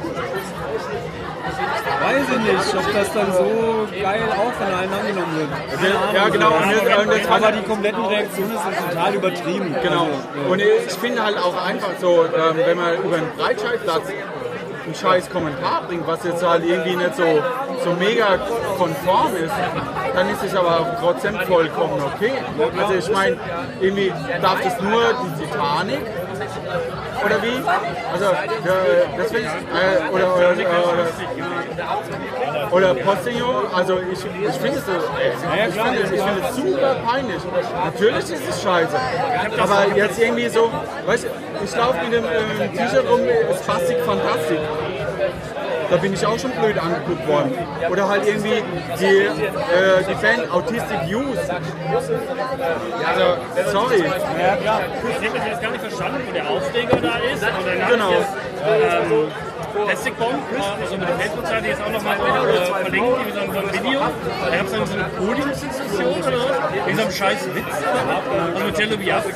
[SPEAKER 4] weiß ich nicht, ob das dann so geil auch von allen angenommen wird.
[SPEAKER 5] Ja, genau. Und das, und das
[SPEAKER 4] Aber die kompletten Reaktionen sind total übertrieben.
[SPEAKER 5] Genau.
[SPEAKER 4] Also,
[SPEAKER 5] Und ich finde halt auch einfach so, ähm, wenn man über den Breitscheidplatz einen scheiß Kommentar bringt, was jetzt halt irgendwie nicht so, so mega konform ist, dann ist es aber auch trotzdem vollkommen okay. Also ich meine, irgendwie darf das nur die Titanic oder wie? Also äh, ich, äh, oder, oder, oder, oder Postillon, also ich, ich finde es so, ich finde, es super peinlich. Natürlich ist es scheiße, aber jetzt irgendwie so, weißt du, ich laufe mit dem ähm, T-Shirt rum, Spastik Fantastik. Da bin ich auch schon blöd angeguckt worden. Oder halt irgendwie die, äh, die Band Autistic Youth. Also, sorry.
[SPEAKER 6] Ja, klar. Ich habe das jetzt gar nicht verstanden, wo der Aufreger da ist.
[SPEAKER 5] Genau.
[SPEAKER 6] jetzt, ähm, Plastic Bomb, also mit der Facebook-Seite jetzt auch nochmal äh, verlinkt, irgendwie so, ein- so ein Video. Da gab es dann so eine Podiumsdiskussion oder was, wegen so einem scheiß Witz. Also mit Jello Biafra.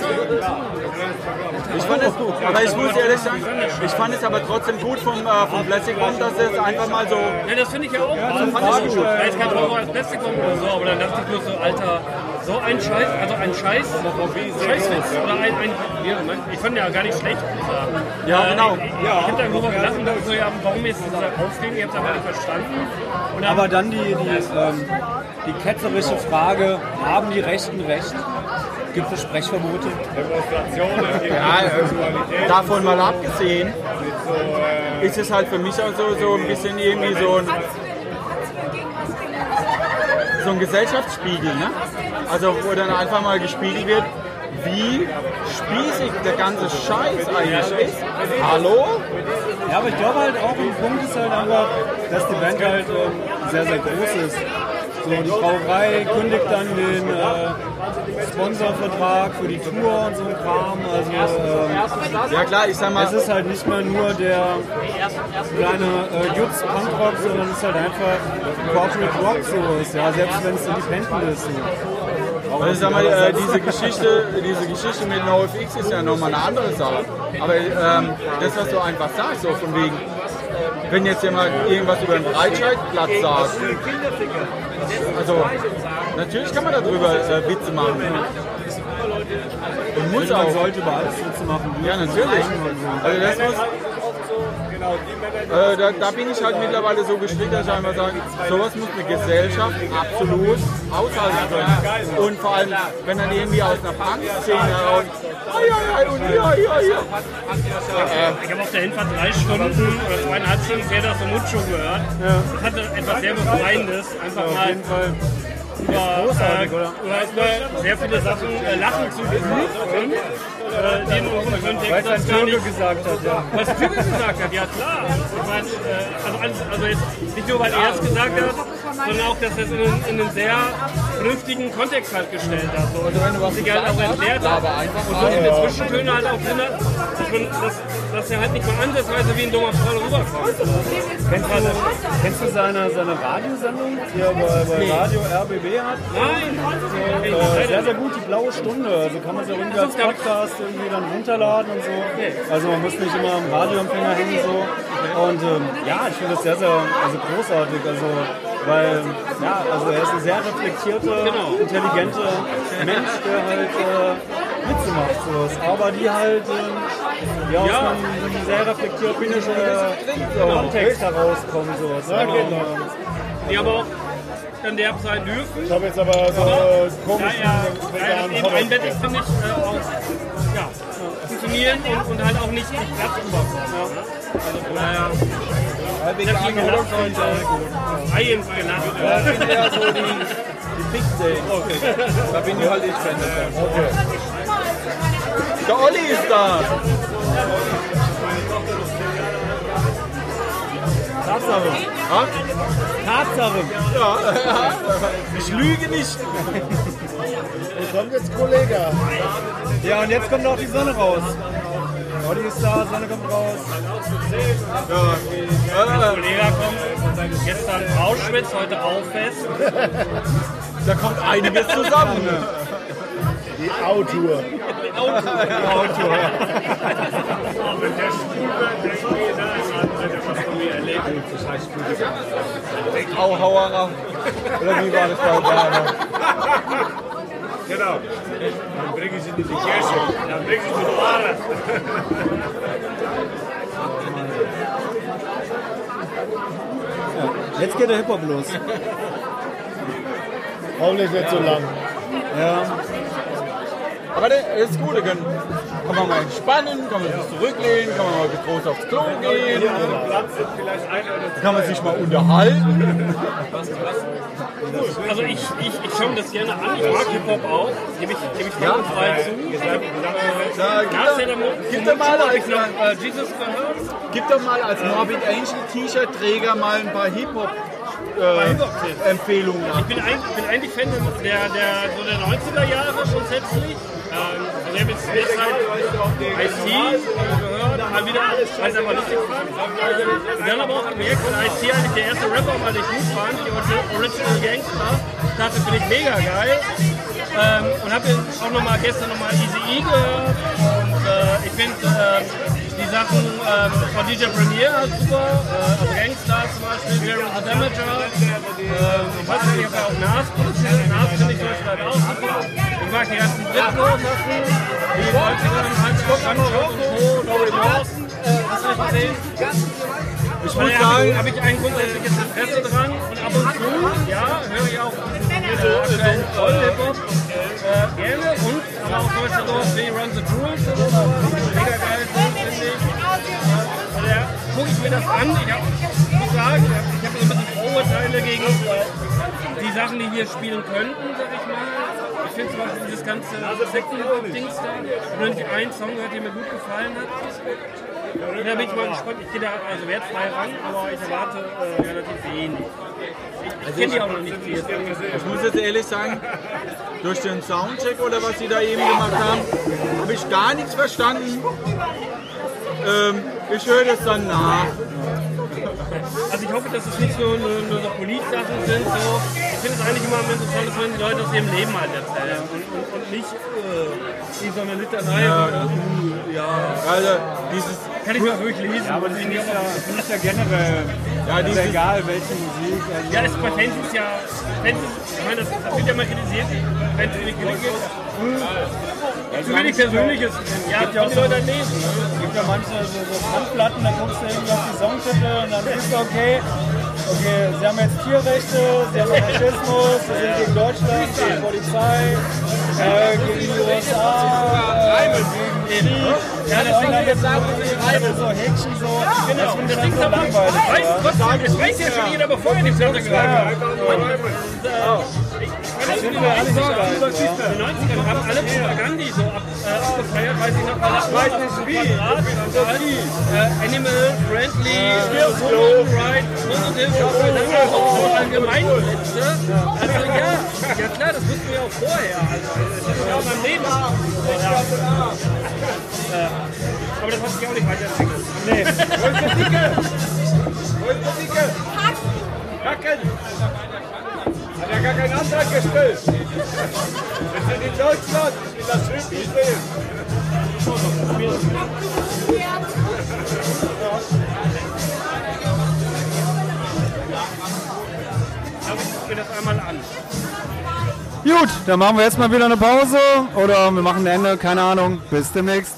[SPEAKER 5] Ich fand es gut. Aber ich muss ehrlich sagen, ich fand es aber trotzdem gut vom, äh, vom Plastic Bomb, dass es einfach mal so.
[SPEAKER 6] Ja, das finde ich ja auch. Also,
[SPEAKER 5] fand ich gut.
[SPEAKER 6] Da ist kein Horror als Plastic Bomb oder so, aber dann dachte ich nur so, Alter, so ein Scheiß, also ein Scheiß, Scheißwitz oder ein, ein ja, Moment, ich fand ja gar nicht schlecht, ich.
[SPEAKER 5] Ja, genau.
[SPEAKER 6] Ich, ich, ich habe da drüber gelacht und dachte so, ja, warum ist dieser Aufregung? Ich habe es einfach nicht verstanden. Und dann,
[SPEAKER 4] Aber dann die, die, ähm, die ketzerische Frage, haben die Rechten Recht? Gibt es Sprechverbote?
[SPEAKER 5] Ja, äh, davon mal abgesehen, ist es halt für mich auch so, so ein bisschen irgendwie so ein, so ein Gesellschaftsspiegel. Ne? Also wo dann einfach mal gespiegelt wird, wie spießig der ganze Scheiß eigentlich ist. Hallo?
[SPEAKER 4] Ja, aber ich glaube halt auch, ein Punkt ist halt einfach, dass die Band halt ähm, sehr, sehr groß ist. So, die Brauerei kündigt dann den äh, Sponsorvertrag für die Tour und so ein Kram. Also ähm,
[SPEAKER 5] Ja klar, ich sag mal,
[SPEAKER 4] es ist halt nicht mehr nur der kleine äh, Jutz Punkrock, sondern es ist halt einfach Corporate Rock so ist, ja, selbst wenn es independent ist. So.
[SPEAKER 5] Also ich sag mal, äh, diese Geschichte, diese Geschichte mit NoFX ist ja nochmal eine andere Sache. Aber ähm, das, was du einfach sagst, so von wegen, wenn jetzt jemand irgendwas über den Breitscheidplatz sagt, also natürlich kann man darüber äh, Witze machen. Und muss
[SPEAKER 4] Man
[SPEAKER 5] auch.
[SPEAKER 4] sollte über alles Witze machen.
[SPEAKER 5] Ja, natürlich. Also das muss, äh, da, da bin ich halt mittlerweile so gestrickt, dass ich einfach sage, sowas muss eine Gesellschaft absolut aushalten können. Und vor allem, wenn dann irgendwie aus einer Punk-Szene heraus, und ja, ja, ja.
[SPEAKER 6] ich habe auf der Hinfahrt drei Stunden oder zweieinhalb Stunden Peter von Mucho gehört. Das hatte etwas sehr Befreiendes. Einfach mal über, äh,
[SPEAKER 4] oder?
[SPEAKER 6] über sehr viele Sachen äh, lachen zu dürfen, äh, die in unserem Kontext
[SPEAKER 4] Weil es Türke
[SPEAKER 6] nicht
[SPEAKER 4] gesagt hat, ja.
[SPEAKER 6] Was Typen gesagt hat, ja klar. Ich meine, äh, also, alles, also jetzt nicht nur, weil er es gesagt hat, sondern auch, dass es in, in einen sehr vernünftigen Kontext halt gestellt hat. So. Also du was sich halt auch erklärt hat und so viele Zwischentöne halt auch drin hat, dass, man, dass, dass er halt nicht mal ansatzweise wie ein dummer Troll rüberkommt.
[SPEAKER 4] Kennst du, kennst du seine, seine Radiosendung, die er bei, bei Radio RBB hat?
[SPEAKER 6] Nein! Ey,
[SPEAKER 4] Äh, sehr, sehr gut, die blaue Stunde. Also kann man sich auch irgendwie als Podcast irgendwie dann runterladen und so. Also man muss nicht immer am Radioempfänger hängen so. Und ähm, ja, ich finde das sehr, sehr also großartig. Also Weil, ja, also er ist ein sehr reflektierter,
[SPEAKER 6] Genau.
[SPEAKER 4] intelligenter Mensch, der halt äh, Witze macht. Sowas. Aber die halt ähm, ja, aus
[SPEAKER 6] Ja.
[SPEAKER 4] einem, sehr reflektierten äh, Kontext herauskommen. Sowas.
[SPEAKER 7] Ja,
[SPEAKER 4] genau.
[SPEAKER 7] genau.
[SPEAKER 6] die aber auch dann derb sein dürfen.
[SPEAKER 7] Ich habe jetzt aber so
[SPEAKER 6] Ja,
[SPEAKER 7] komischen
[SPEAKER 6] ja, ja, eben einbettet finde ich äh, auch ja, funktionieren und, und halt auch nicht überkommen. Ne? Also daher, sehr viel gelacht und äh, Eiens gelacht.
[SPEAKER 5] Das sind ja so die, Big Things. Da bin ich halt ich Fan davon. Der Olli ist da.
[SPEAKER 4] Tatsache.
[SPEAKER 5] Ha?
[SPEAKER 4] Tatsache.
[SPEAKER 5] Ich lüge nicht.
[SPEAKER 7] Wo kommt jetzt Kollege?
[SPEAKER 4] Ja, und jetzt kommt auch die Sonne raus. Olli ist da, Sonne kommt raus.
[SPEAKER 5] Ja.
[SPEAKER 6] Kollege kommt gestern Auschwitz, heute Auffest.
[SPEAKER 5] da kommt einiges zusammen.
[SPEAKER 7] Die Autor.
[SPEAKER 8] Wenn der Stube, der Kollege da ist, hat er was von mir erlebt. Das heißt,
[SPEAKER 5] Auhauerer. Oder wie war das bei Werner?
[SPEAKER 8] Genau. Dann bringen sie in die Kirche. Dann bringen sie die Ware.
[SPEAKER 4] Jetzt geht der Hip-Hop los.
[SPEAKER 7] Hoffentlich nicht so lang.
[SPEAKER 4] Ja.
[SPEAKER 5] Aber der ist gut, da können, kann man mal entspannen, kann man sich zurücklehnen, kann man mal groß aufs Klo gehen,
[SPEAKER 8] oder
[SPEAKER 5] kann man sich mal unterhalten.
[SPEAKER 6] Also ich, ich, ich schaue mir das gerne an, ich mag Hip-Hop auch, gebe ich, gebe ich ja, frei zu.
[SPEAKER 5] Gib, doch, mal als,
[SPEAKER 6] äh, Jesus
[SPEAKER 5] gib doch mal als Morbid Angel T-Shirt-Träger mal ein paar Hip-Hop äh, Empfehlungen
[SPEAKER 6] Ich bin eigentlich, bin eigentlich Fan der, der, so der 90er Jahre grundsätzlich. Ähm, also ich habe jetzt derzeit IC mal wieder, weil es lustig fand. Dann aber auch gemerkt, weil IC eigentlich der erste Rapper war, den ich gut fand, die Original Gangster. Dachte, finde ich mega geil. Ähm, und habe auch noch mal gestern nochmal Easy E gehört. Und äh, ich finde äh, die Sachen ähm, von DJ Premier halt super. Äh, also Gangstar zum Beispiel, Jerry the Damager. Ähm, ich weiß nicht, ich habe ja auch Nas produziert. Nas finde ich zum Beispiel halt auch super. Ich mag die ganzen Britlo-Sachen, die Leute dann halt Gunshot und Co. Laurie Lawson, äh, hast du nicht gesehen?
[SPEAKER 5] Ich muss
[SPEAKER 6] habe
[SPEAKER 5] sagen,
[SPEAKER 6] ich, hab ich ein grundsätzliches Interesse dran und ab und zu, ja, höre ich auch so aktuellen Voll-Hip-Hop äh, gerne und aber auch zum Beispiel sowas wie Run the Jewels oder so, mega geil finde ich. Da gucke ich mir das an, ich hab, sagen, ich habe so ein bisschen Vorurteile gegen die Sachen, die hier spielen könnten, sag ich mal. Ich finde zum Beispiel dieses ganze Second-Dings da, nur nicht einen Song gehört, der mir gut gefallen hat. Da bin ich mal gespannt. Ich gehe da also wertfrei ran, aber ich erwarte äh, relativ wenig. Ich kenne die auch noch nicht
[SPEAKER 5] ich muss jetzt ehrlich sagen, durch den Soundcheck oder was sie da eben gemacht haben, habe ich gar nichts verstanden. Ähm, ich höre das dann nach.
[SPEAKER 6] Also ich hoffe, dass es nicht so nur, nur so Polit-Sachen sind. So. Ich finde es eigentlich immer am interessantesten, wenn die Leute aus ihrem Leben halt erzählen und, und, und nicht äh, wie so eine Litanei. Ja, ja.
[SPEAKER 5] Also dieses,
[SPEAKER 6] Kann ich mal durchlesen.
[SPEAKER 4] Ja, aber das finde ich, ja, das ich ja generell.
[SPEAKER 5] ja,
[SPEAKER 4] Also
[SPEAKER 5] dieses,
[SPEAKER 4] egal welche Musik. Also
[SPEAKER 6] Ja, ist bei Fans ist ja, Fans ist, ich meine, das, das wird ja mal kritisiert, Fans sind nicht kritisiert. Zu wenig Persönliches drin. Ja, das können die Leute halt lesen.
[SPEAKER 4] Es gibt ja manche so, so Handplatten, da guckst du irgendwie auf die Songtitel und dann siehst du, okay, okay, sie haben jetzt Tierrechte, sie haben Faschismus, sie sind gegen Deutschland, gegen die Polizei, äh, gegen die USA, äh, gegen Krieg.
[SPEAKER 6] Ja,
[SPEAKER 4] Und
[SPEAKER 6] deswegen
[SPEAKER 4] dann jetzt so, so Häkchen so,
[SPEAKER 6] Genau,
[SPEAKER 4] das finde ich so langweilig.
[SPEAKER 6] weiß,
[SPEAKER 4] ja.
[SPEAKER 6] es weiß ja schon jeder, bevor er die Platte gehört hat. Äh, ich das
[SPEAKER 4] sind wir alle nicht geil,
[SPEAKER 6] In den 90ern haben alle Propagandi so ab, äh, abgefeiert, weiß ich noch, weil das weiß nicht wie. Äh, Animal, Friendly, Woman Right, Positive, das sind auch so Allgemeinplätze. Also ja, ja klar, das wussten wir auch vorher. Also, das ist ja auch beim Leben. Äh, aber das hat sich auch nicht weiterentwickelt.
[SPEAKER 4] Nee.
[SPEAKER 8] Hat ja gar keinen Antrag gestellt. Wir sind in Deutschland, in das Südliche.
[SPEAKER 6] einmal an.
[SPEAKER 4] Gut, dann machen wir jetzt mal wieder eine Pause oder wir machen ein Ende, keine Ahnung. Bis demnächst.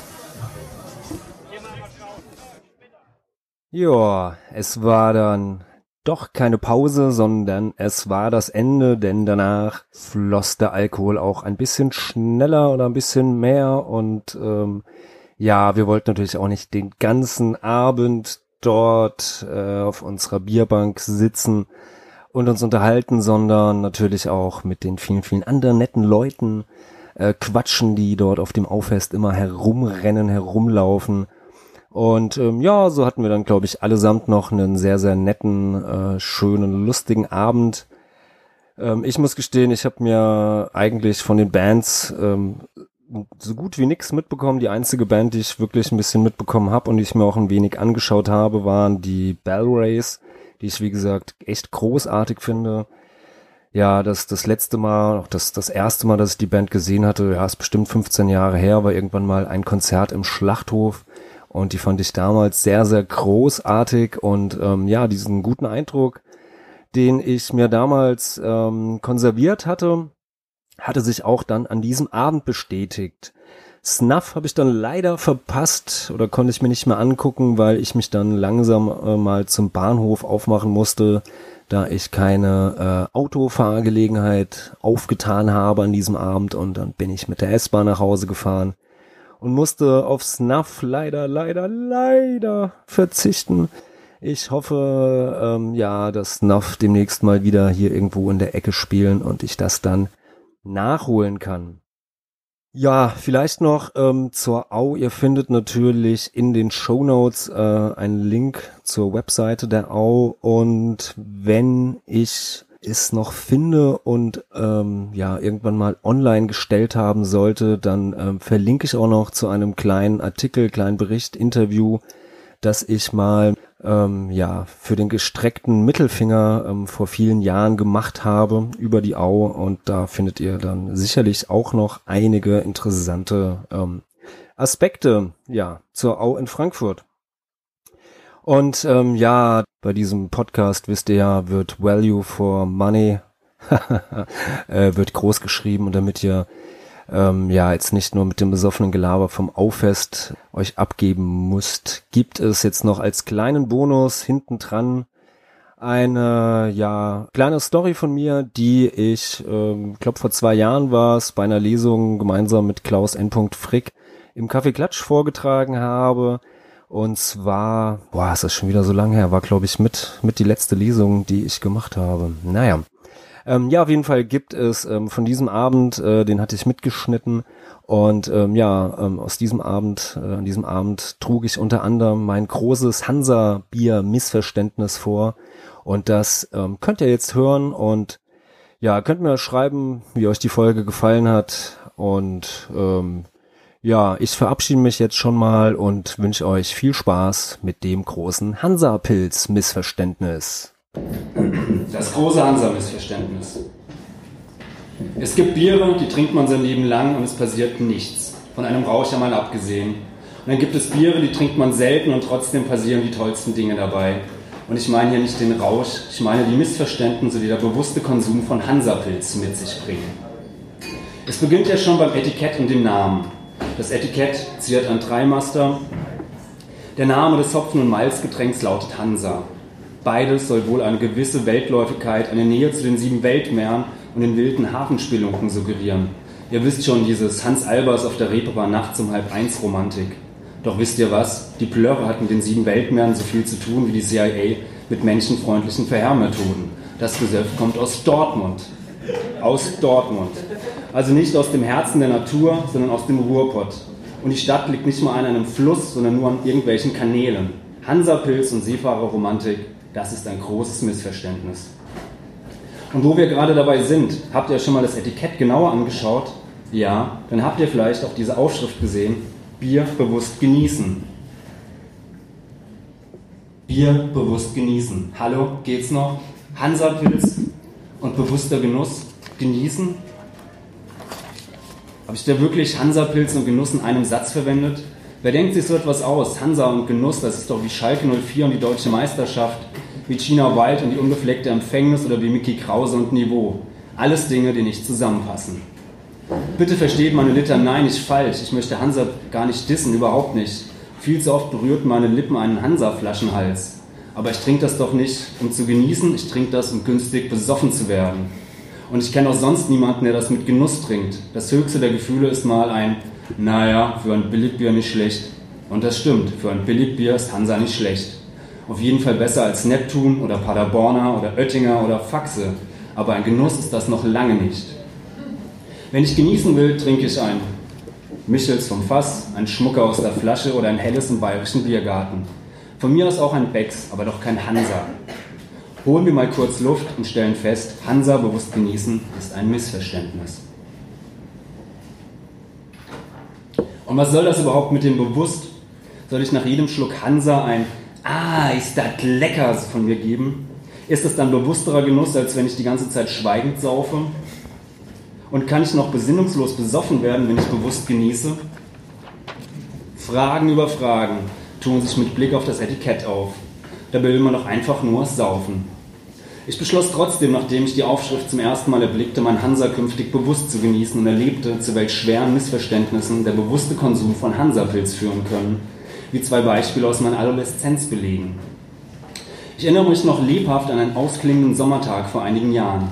[SPEAKER 3] Ja, es war dann doch keine Pause, sondern es war das Ende, denn danach floss der Alkohol auch ein bisschen schneller oder ein bisschen mehr und ähm, ja, wir wollten natürlich auch nicht den ganzen Abend dort äh, auf unserer Bierbank sitzen und uns unterhalten, sondern natürlich auch mit den vielen, vielen anderen netten Leuten äh, quatschen, die dort auf dem Auffest immer herumrennen, herumlaufen. Und ähm, ja, so hatten wir dann, glaube ich, allesamt noch einen sehr, sehr netten, äh, schönen, lustigen Abend. Ähm, ich muss gestehen, ich habe mir eigentlich von den Bands ähm, so gut wie nichts mitbekommen. Die einzige Band, die ich wirklich ein bisschen mitbekommen habe und die ich mir auch ein wenig angeschaut habe, waren die Bell Rays, die ich, wie gesagt, echt großartig finde. Ja, das, das letzte Mal, auch das, das erste Mal, dass ich die Band gesehen hatte, ja, ist bestimmt 15 Jahre her, war irgendwann mal ein Konzert im Schlachthof und die fand ich damals sehr, sehr großartig und ähm, ja, diesen guten Eindruck, den ich mir damals ähm, konserviert hatte, hatte sich auch dann an diesem Abend bestätigt. Snuff habe ich dann leider verpasst oder konnte ich mir nicht mehr angucken, weil ich mich dann langsam äh, mal zum Bahnhof aufmachen musste, da ich keine äh, Autofahrgelegenheit aufgetan habe an diesem Abend und dann bin ich mit der S-Bahn nach Hause gefahren und musste auf Snuff leider, leider, leider verzichten. Ich hoffe, ähm, ja, dass Snuff demnächst mal wieder hier irgendwo in der Ecke spielen und ich das dann nachholen kann. Ja, vielleicht noch ähm, zur Au. Ihr findet natürlich in den Show Notes äh, einen Link zur Webseite der Au und wenn ich es noch finde und ähm, ja irgendwann mal online gestellt haben sollte, dann ähm, verlinke ich auch noch zu einem kleinen Artikel, kleinen Bericht, Interview, das ich mal ähm, ja für den gestreckten Mittelfinger ähm, vor vielen Jahren gemacht habe über die Au und da findet ihr dann sicherlich auch noch einige interessante ähm, Aspekte ja zur Au in Frankfurt. Und ähm, ja, bei diesem Podcast, wisst ihr ja, wird Value for Money äh, wird groß geschrieben und damit ihr ähm, ja jetzt nicht nur mit dem besoffenen Gelaber vom Auffest euch abgeben müsst, gibt es jetzt noch als kleinen Bonus hinten dran eine ja kleine Story von mir, die ich ähm, glaube vor zwei Jahren war es bei einer Lesung gemeinsam mit Klaus N. Frick im Kaffee Klatsch vorgetragen habe und zwar, boah, ist das schon wieder so lange her, war glaube ich mit, mit die letzte Lesung, die ich gemacht habe. Naja. Ähm, ja, auf jeden Fall gibt es ähm, von diesem Abend, äh, den hatte ich mitgeschnitten und ähm, ja, ähm, aus diesem Abend, äh, an diesem Abend trug ich unter anderem mein großes Hansa-Bier-Missverständnis vor und das ähm, könnt ihr jetzt hören und ja, könnt mir schreiben, wie euch die Folge gefallen hat und ähm, ja, ich verabschiede mich jetzt schon mal und wünsche euch viel Spaß mit dem großen Hansa-Pilz-Missverständnis.
[SPEAKER 9] Das große Hansa-Missverständnis. Es gibt Biere, die trinkt man sein Leben lang und es passiert nichts. Von einem Rausch ja mal abgesehen. Und dann gibt es Biere, die trinkt man selten und trotzdem passieren die tollsten Dinge dabei. Und ich meine hier nicht den Rausch, ich meine die Missverständnisse, die der bewusste Konsum von Hansa-Pilz mit sich bringen. Es beginnt ja schon beim Etikett und dem Namen. Das Etikett ziert ein Dreimaster. Der Name des Hopfen- und Malzgetränks lautet Hansa. Beides soll wohl eine gewisse Weltläufigkeit, eine Nähe zu den sieben Weltmeeren und den wilden Hafenspelunken suggerieren. Ihr wisst schon, dieses Hans Albers auf der Reeperbahn nachts um halb eins Romantik. Doch wisst ihr was? Die Plörre hat mit den sieben Weltmeeren so viel zu tun wie die CIA mit menschenfreundlichen Verheermethoden. Das Gesöff kommt aus Dortmund. Aus Dortmund. Also nicht aus dem Herzen der Natur, sondern aus dem Ruhrpott. Und die Stadt liegt nicht mal an einem Fluss, sondern nur an irgendwelchen Kanälen. Hansapilz und Seefahrerromantik, das ist ein großes Missverständnis. Und wo wir gerade dabei sind, habt ihr schon mal das Etikett genauer angeschaut? Ja, dann habt ihr vielleicht auch diese Aufschrift gesehen, Bier bewusst genießen. Bier bewusst genießen. Hallo, geht's noch? Hansapilz und bewusster Genuss genießen? Habe ich da wirklich Hansa-Pilz und Genuss in einem Satz verwendet? Wer denkt sich so etwas aus? Hansa und Genuss, das ist doch wie Schalke 04 und die deutsche Meisterschaft. wie Gina Wild und die unbefleckte Empfängnis oder wie Mickey Krause und Niveau. Alles Dinge, die nicht zusammenpassen. Bitte versteht meine Litanei nicht falsch. Ich möchte Hansa gar nicht dissen, überhaupt nicht. Viel zu oft berührt meine Lippen einen Hansa-Flaschenhals. Aber ich trinke das doch nicht, um zu genießen, ich trinke das, um günstig besoffen zu werden. Und ich kenne auch sonst niemanden, der das mit Genuss trinkt. Das höchste der Gefühle ist mal ein, naja, für ein Billigbier nicht schlecht. Und das stimmt, für ein Billigbier ist Hansa nicht schlecht. Auf jeden Fall besser als Neptun oder Paderborner oder Oettinger oder Faxe. Aber ein Genuss ist das noch lange nicht. Wenn ich genießen will, trinke ich ein Michels vom Fass, ein Schmucker aus der Flasche oder ein helles im bayerischen Biergarten. Von mir aus auch ein Becks, aber doch kein Hansa. Holen wir mal kurz Luft und stellen fest, Hansa bewusst genießen ist ein Missverständnis. Und was soll das überhaupt mit dem bewusst? Soll ich nach jedem Schluck Hansa ein Ah, ist das lecker von mir geben? Ist das dann bewussterer Genuss, als wenn ich die ganze Zeit schweigend saufe? Und kann ich noch besinnungslos besoffen werden, wenn ich bewusst genieße? Fragen über Fragen tun sich mit Blick auf das Etikett auf. Dabei will man doch einfach nur saufen. Ich beschloss trotzdem, nachdem ich die Aufschrift zum ersten Mal erblickte, mein Hansa künftig bewusst zu genießen und erlebte, zu welch schweren Missverständnissen der bewusste Konsum von Hansa-Pilz führen können, wie zwei Beispiele aus meiner Adoleszenz belegen. Ich erinnere mich noch lebhaft an einen ausklingenden Sommertag vor einigen Jahren.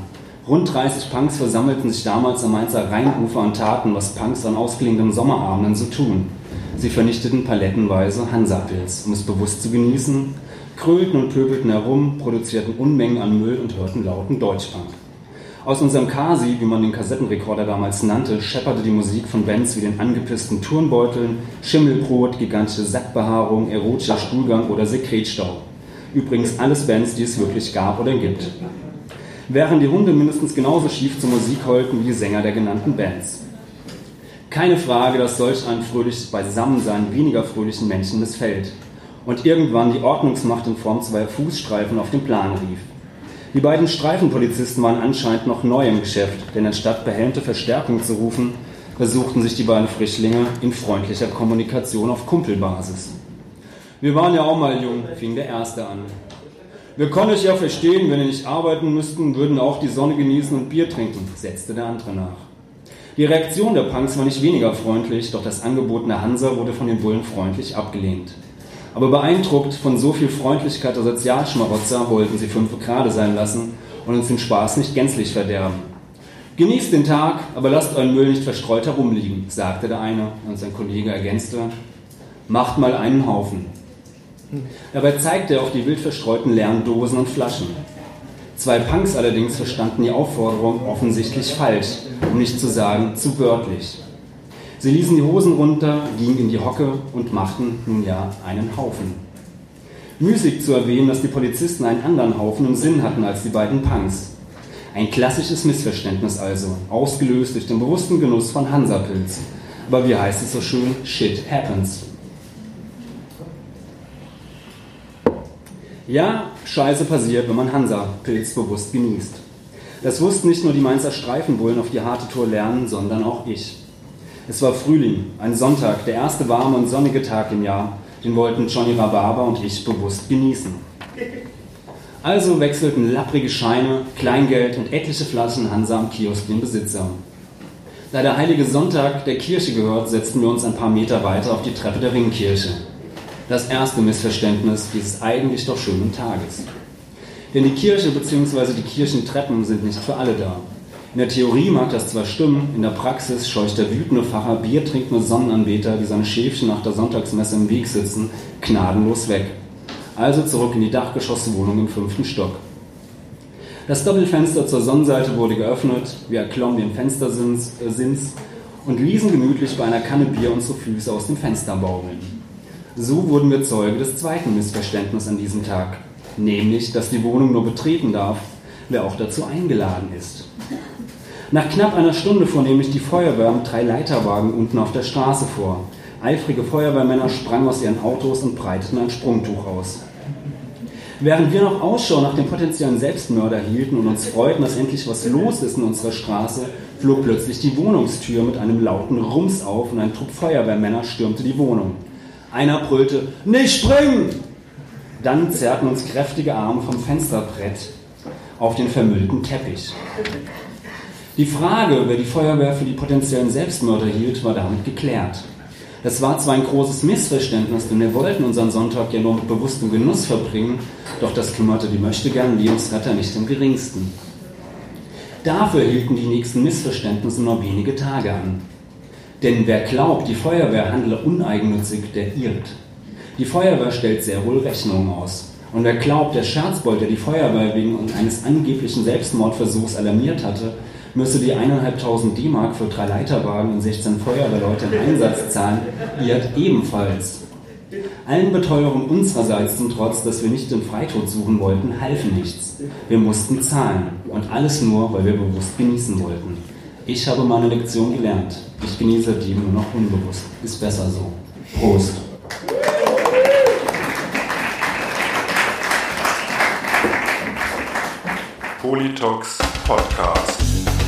[SPEAKER 9] Rund 30 Punks versammelten sich damals am Mainzer Rheinufer und taten, was Punks an ausklingenden Sommerabenden so tun. Sie vernichteten palettenweise Hansapils, um es bewusst zu genießen, krölten und pöbelten herum, produzierten Unmengen an Müll und hörten lauten Deutschpunk. Aus unserem Kasi, wie man den Kassettenrekorder damals nannte, schepperte die Musik von Bands wie den angepissten Turnbeuteln, Schimmelbrot, gigantische Sackbehaarung, erotischer Stuhlgang oder Sekretstau. Übrigens alles Bands, die es wirklich gab oder gibt. Während die Hunde mindestens genauso schief zur Musik heulten wie die Sänger der genannten Bands. Keine Frage, dass solch ein fröhliches Beisammensein weniger fröhlichen Menschen missfällt. Und irgendwann die Ordnungsmacht in Form zweier Fußstreifen auf den Plan rief. Die beiden Streifenpolizisten waren anscheinend noch neu im Geschäft, denn anstatt behelmte Verstärkung zu rufen, versuchten sich die beiden Frischlinge in freundlicher Kommunikation auf Kumpelbasis. Wir waren ja auch mal jung, fing der Erste an. Wir können euch ja verstehen, wenn ihr nicht arbeiten müssten, würden auch die Sonne genießen und Bier trinken, setzte der andere nach. Die Reaktion der Punks war nicht weniger freundlich, doch das angebotene Hansa wurde von den Bullen freundlich abgelehnt. Aber beeindruckt von so viel Freundlichkeit der Sozialschmarotzer wollten sie fünf gerade sein lassen und uns den Spaß nicht gänzlich verderben. Genießt den Tag, aber lasst euren Müll nicht verstreut herumliegen, sagte der eine und sein Kollege ergänzte, macht mal einen Haufen. Dabei zeigte er auf die wild verstreuten leeren und Flaschen. Zwei Punks allerdings verstanden die Aufforderung offensichtlich falsch, um nicht zu sagen zu wörtlich. Sie ließen die Hosen runter, gingen in die Hocke und machten nun ja einen Haufen. Müßig zu erwähnen, dass die Polizisten einen anderen Haufen im Sinn hatten als die beiden Punks. Ein klassisches Missverständnis also, ausgelöst durch den bewussten Genuss von Hansapilz. Aber wie heißt es so schön? Shit happens. Ja, Scheiße passiert, wenn man Hansa-Pilz bewusst genießt. Das wussten nicht nur die Mainzer Streifenbullen auf die harte Tour lernen, sondern auch ich. Es war Frühling, ein Sonntag, der erste warme und sonnige Tag im Jahr. Den wollten Johnny Rhabarber und ich bewusst genießen. Also wechselten lapprige Scheine, Kleingeld und etliche Flaschen Hansa am Kiosk den Besitzer. Da der heilige Sonntag der Kirche gehört, setzten wir uns ein paar Meter weiter auf die Treppe der Ringkirche das erste Missverständnis dieses eigentlich doch schönen Tages. Denn die Kirche bzw. die Kirchentreppen sind nicht für alle da. In der Theorie mag das zwar stimmen, in der Praxis scheucht der wütende Pfarrer biertrinkende Sonnenanbeter, die seine Schäfchen nach der Sonntagsmesse im Weg sitzen, gnadenlos weg. Also zurück in die Dachgeschosswohnung im fünften Stock. Das Doppelfenster zur Sonnenseite wurde geöffnet, wir erklommen den Fenstersins äh, und ließen gemütlich bei einer Kanne Bier unsere Füße aus dem Fenster baumeln. So wurden wir Zeuge des zweiten Missverständnisses an diesem Tag, nämlich, dass die Wohnung nur betreten darf, wer auch dazu eingeladen ist. Nach knapp einer Stunde fuhr nämlich die Feuerwehr mit drei Leiterwagen unten auf der Straße vor. Eifrige Feuerwehrmänner sprangen aus ihren Autos und breiteten ein Sprungtuch aus. Während wir noch Ausschau nach dem potenziellen Selbstmörder hielten und uns freuten, dass endlich was los ist in unserer Straße, flog plötzlich die Wohnungstür mit einem lauten Rums auf und ein Trupp Feuerwehrmänner stürmte die Wohnung. Einer brüllte, nicht springen! Dann zerrten uns kräftige Arme vom Fensterbrett auf den vermüllten Teppich. Die Frage, wer die Feuerwehr für die potenziellen Selbstmörder hielt, war damit geklärt. Das war zwar ein großes Missverständnis, denn wir wollten unseren Sonntag ja nur mit bewusstem Genuss verbringen, doch das kümmerte die möchtegern Lebensretter nicht im geringsten. Dafür hielten die nächsten Missverständnisse nur wenige Tage an. Denn wer glaubt, die Feuerwehr handle uneigennützig, der irrt. Die Feuerwehr stellt sehr wohl Rechnungen aus. Und wer glaubt, der Scherzbold, der die Feuerwehr wegen eines angeblichen Selbstmordversuchs alarmiert hatte, müsse die 1.500 D-Mark für drei Leiterwagen und 16 Feuerwehrleute im Einsatz zahlen, irrt ebenfalls. Allen Beteuerungen unsererseits zum Trotz, dass wir nicht den Freitod suchen wollten, half nichts. Wir mussten zahlen. Und alles nur, weil wir bewusst genießen wollten. Ich habe meine Lektion gelernt. Ich genieße die nur noch unbewusst. Ist besser so. Prost.
[SPEAKER 2] Politox Podcast.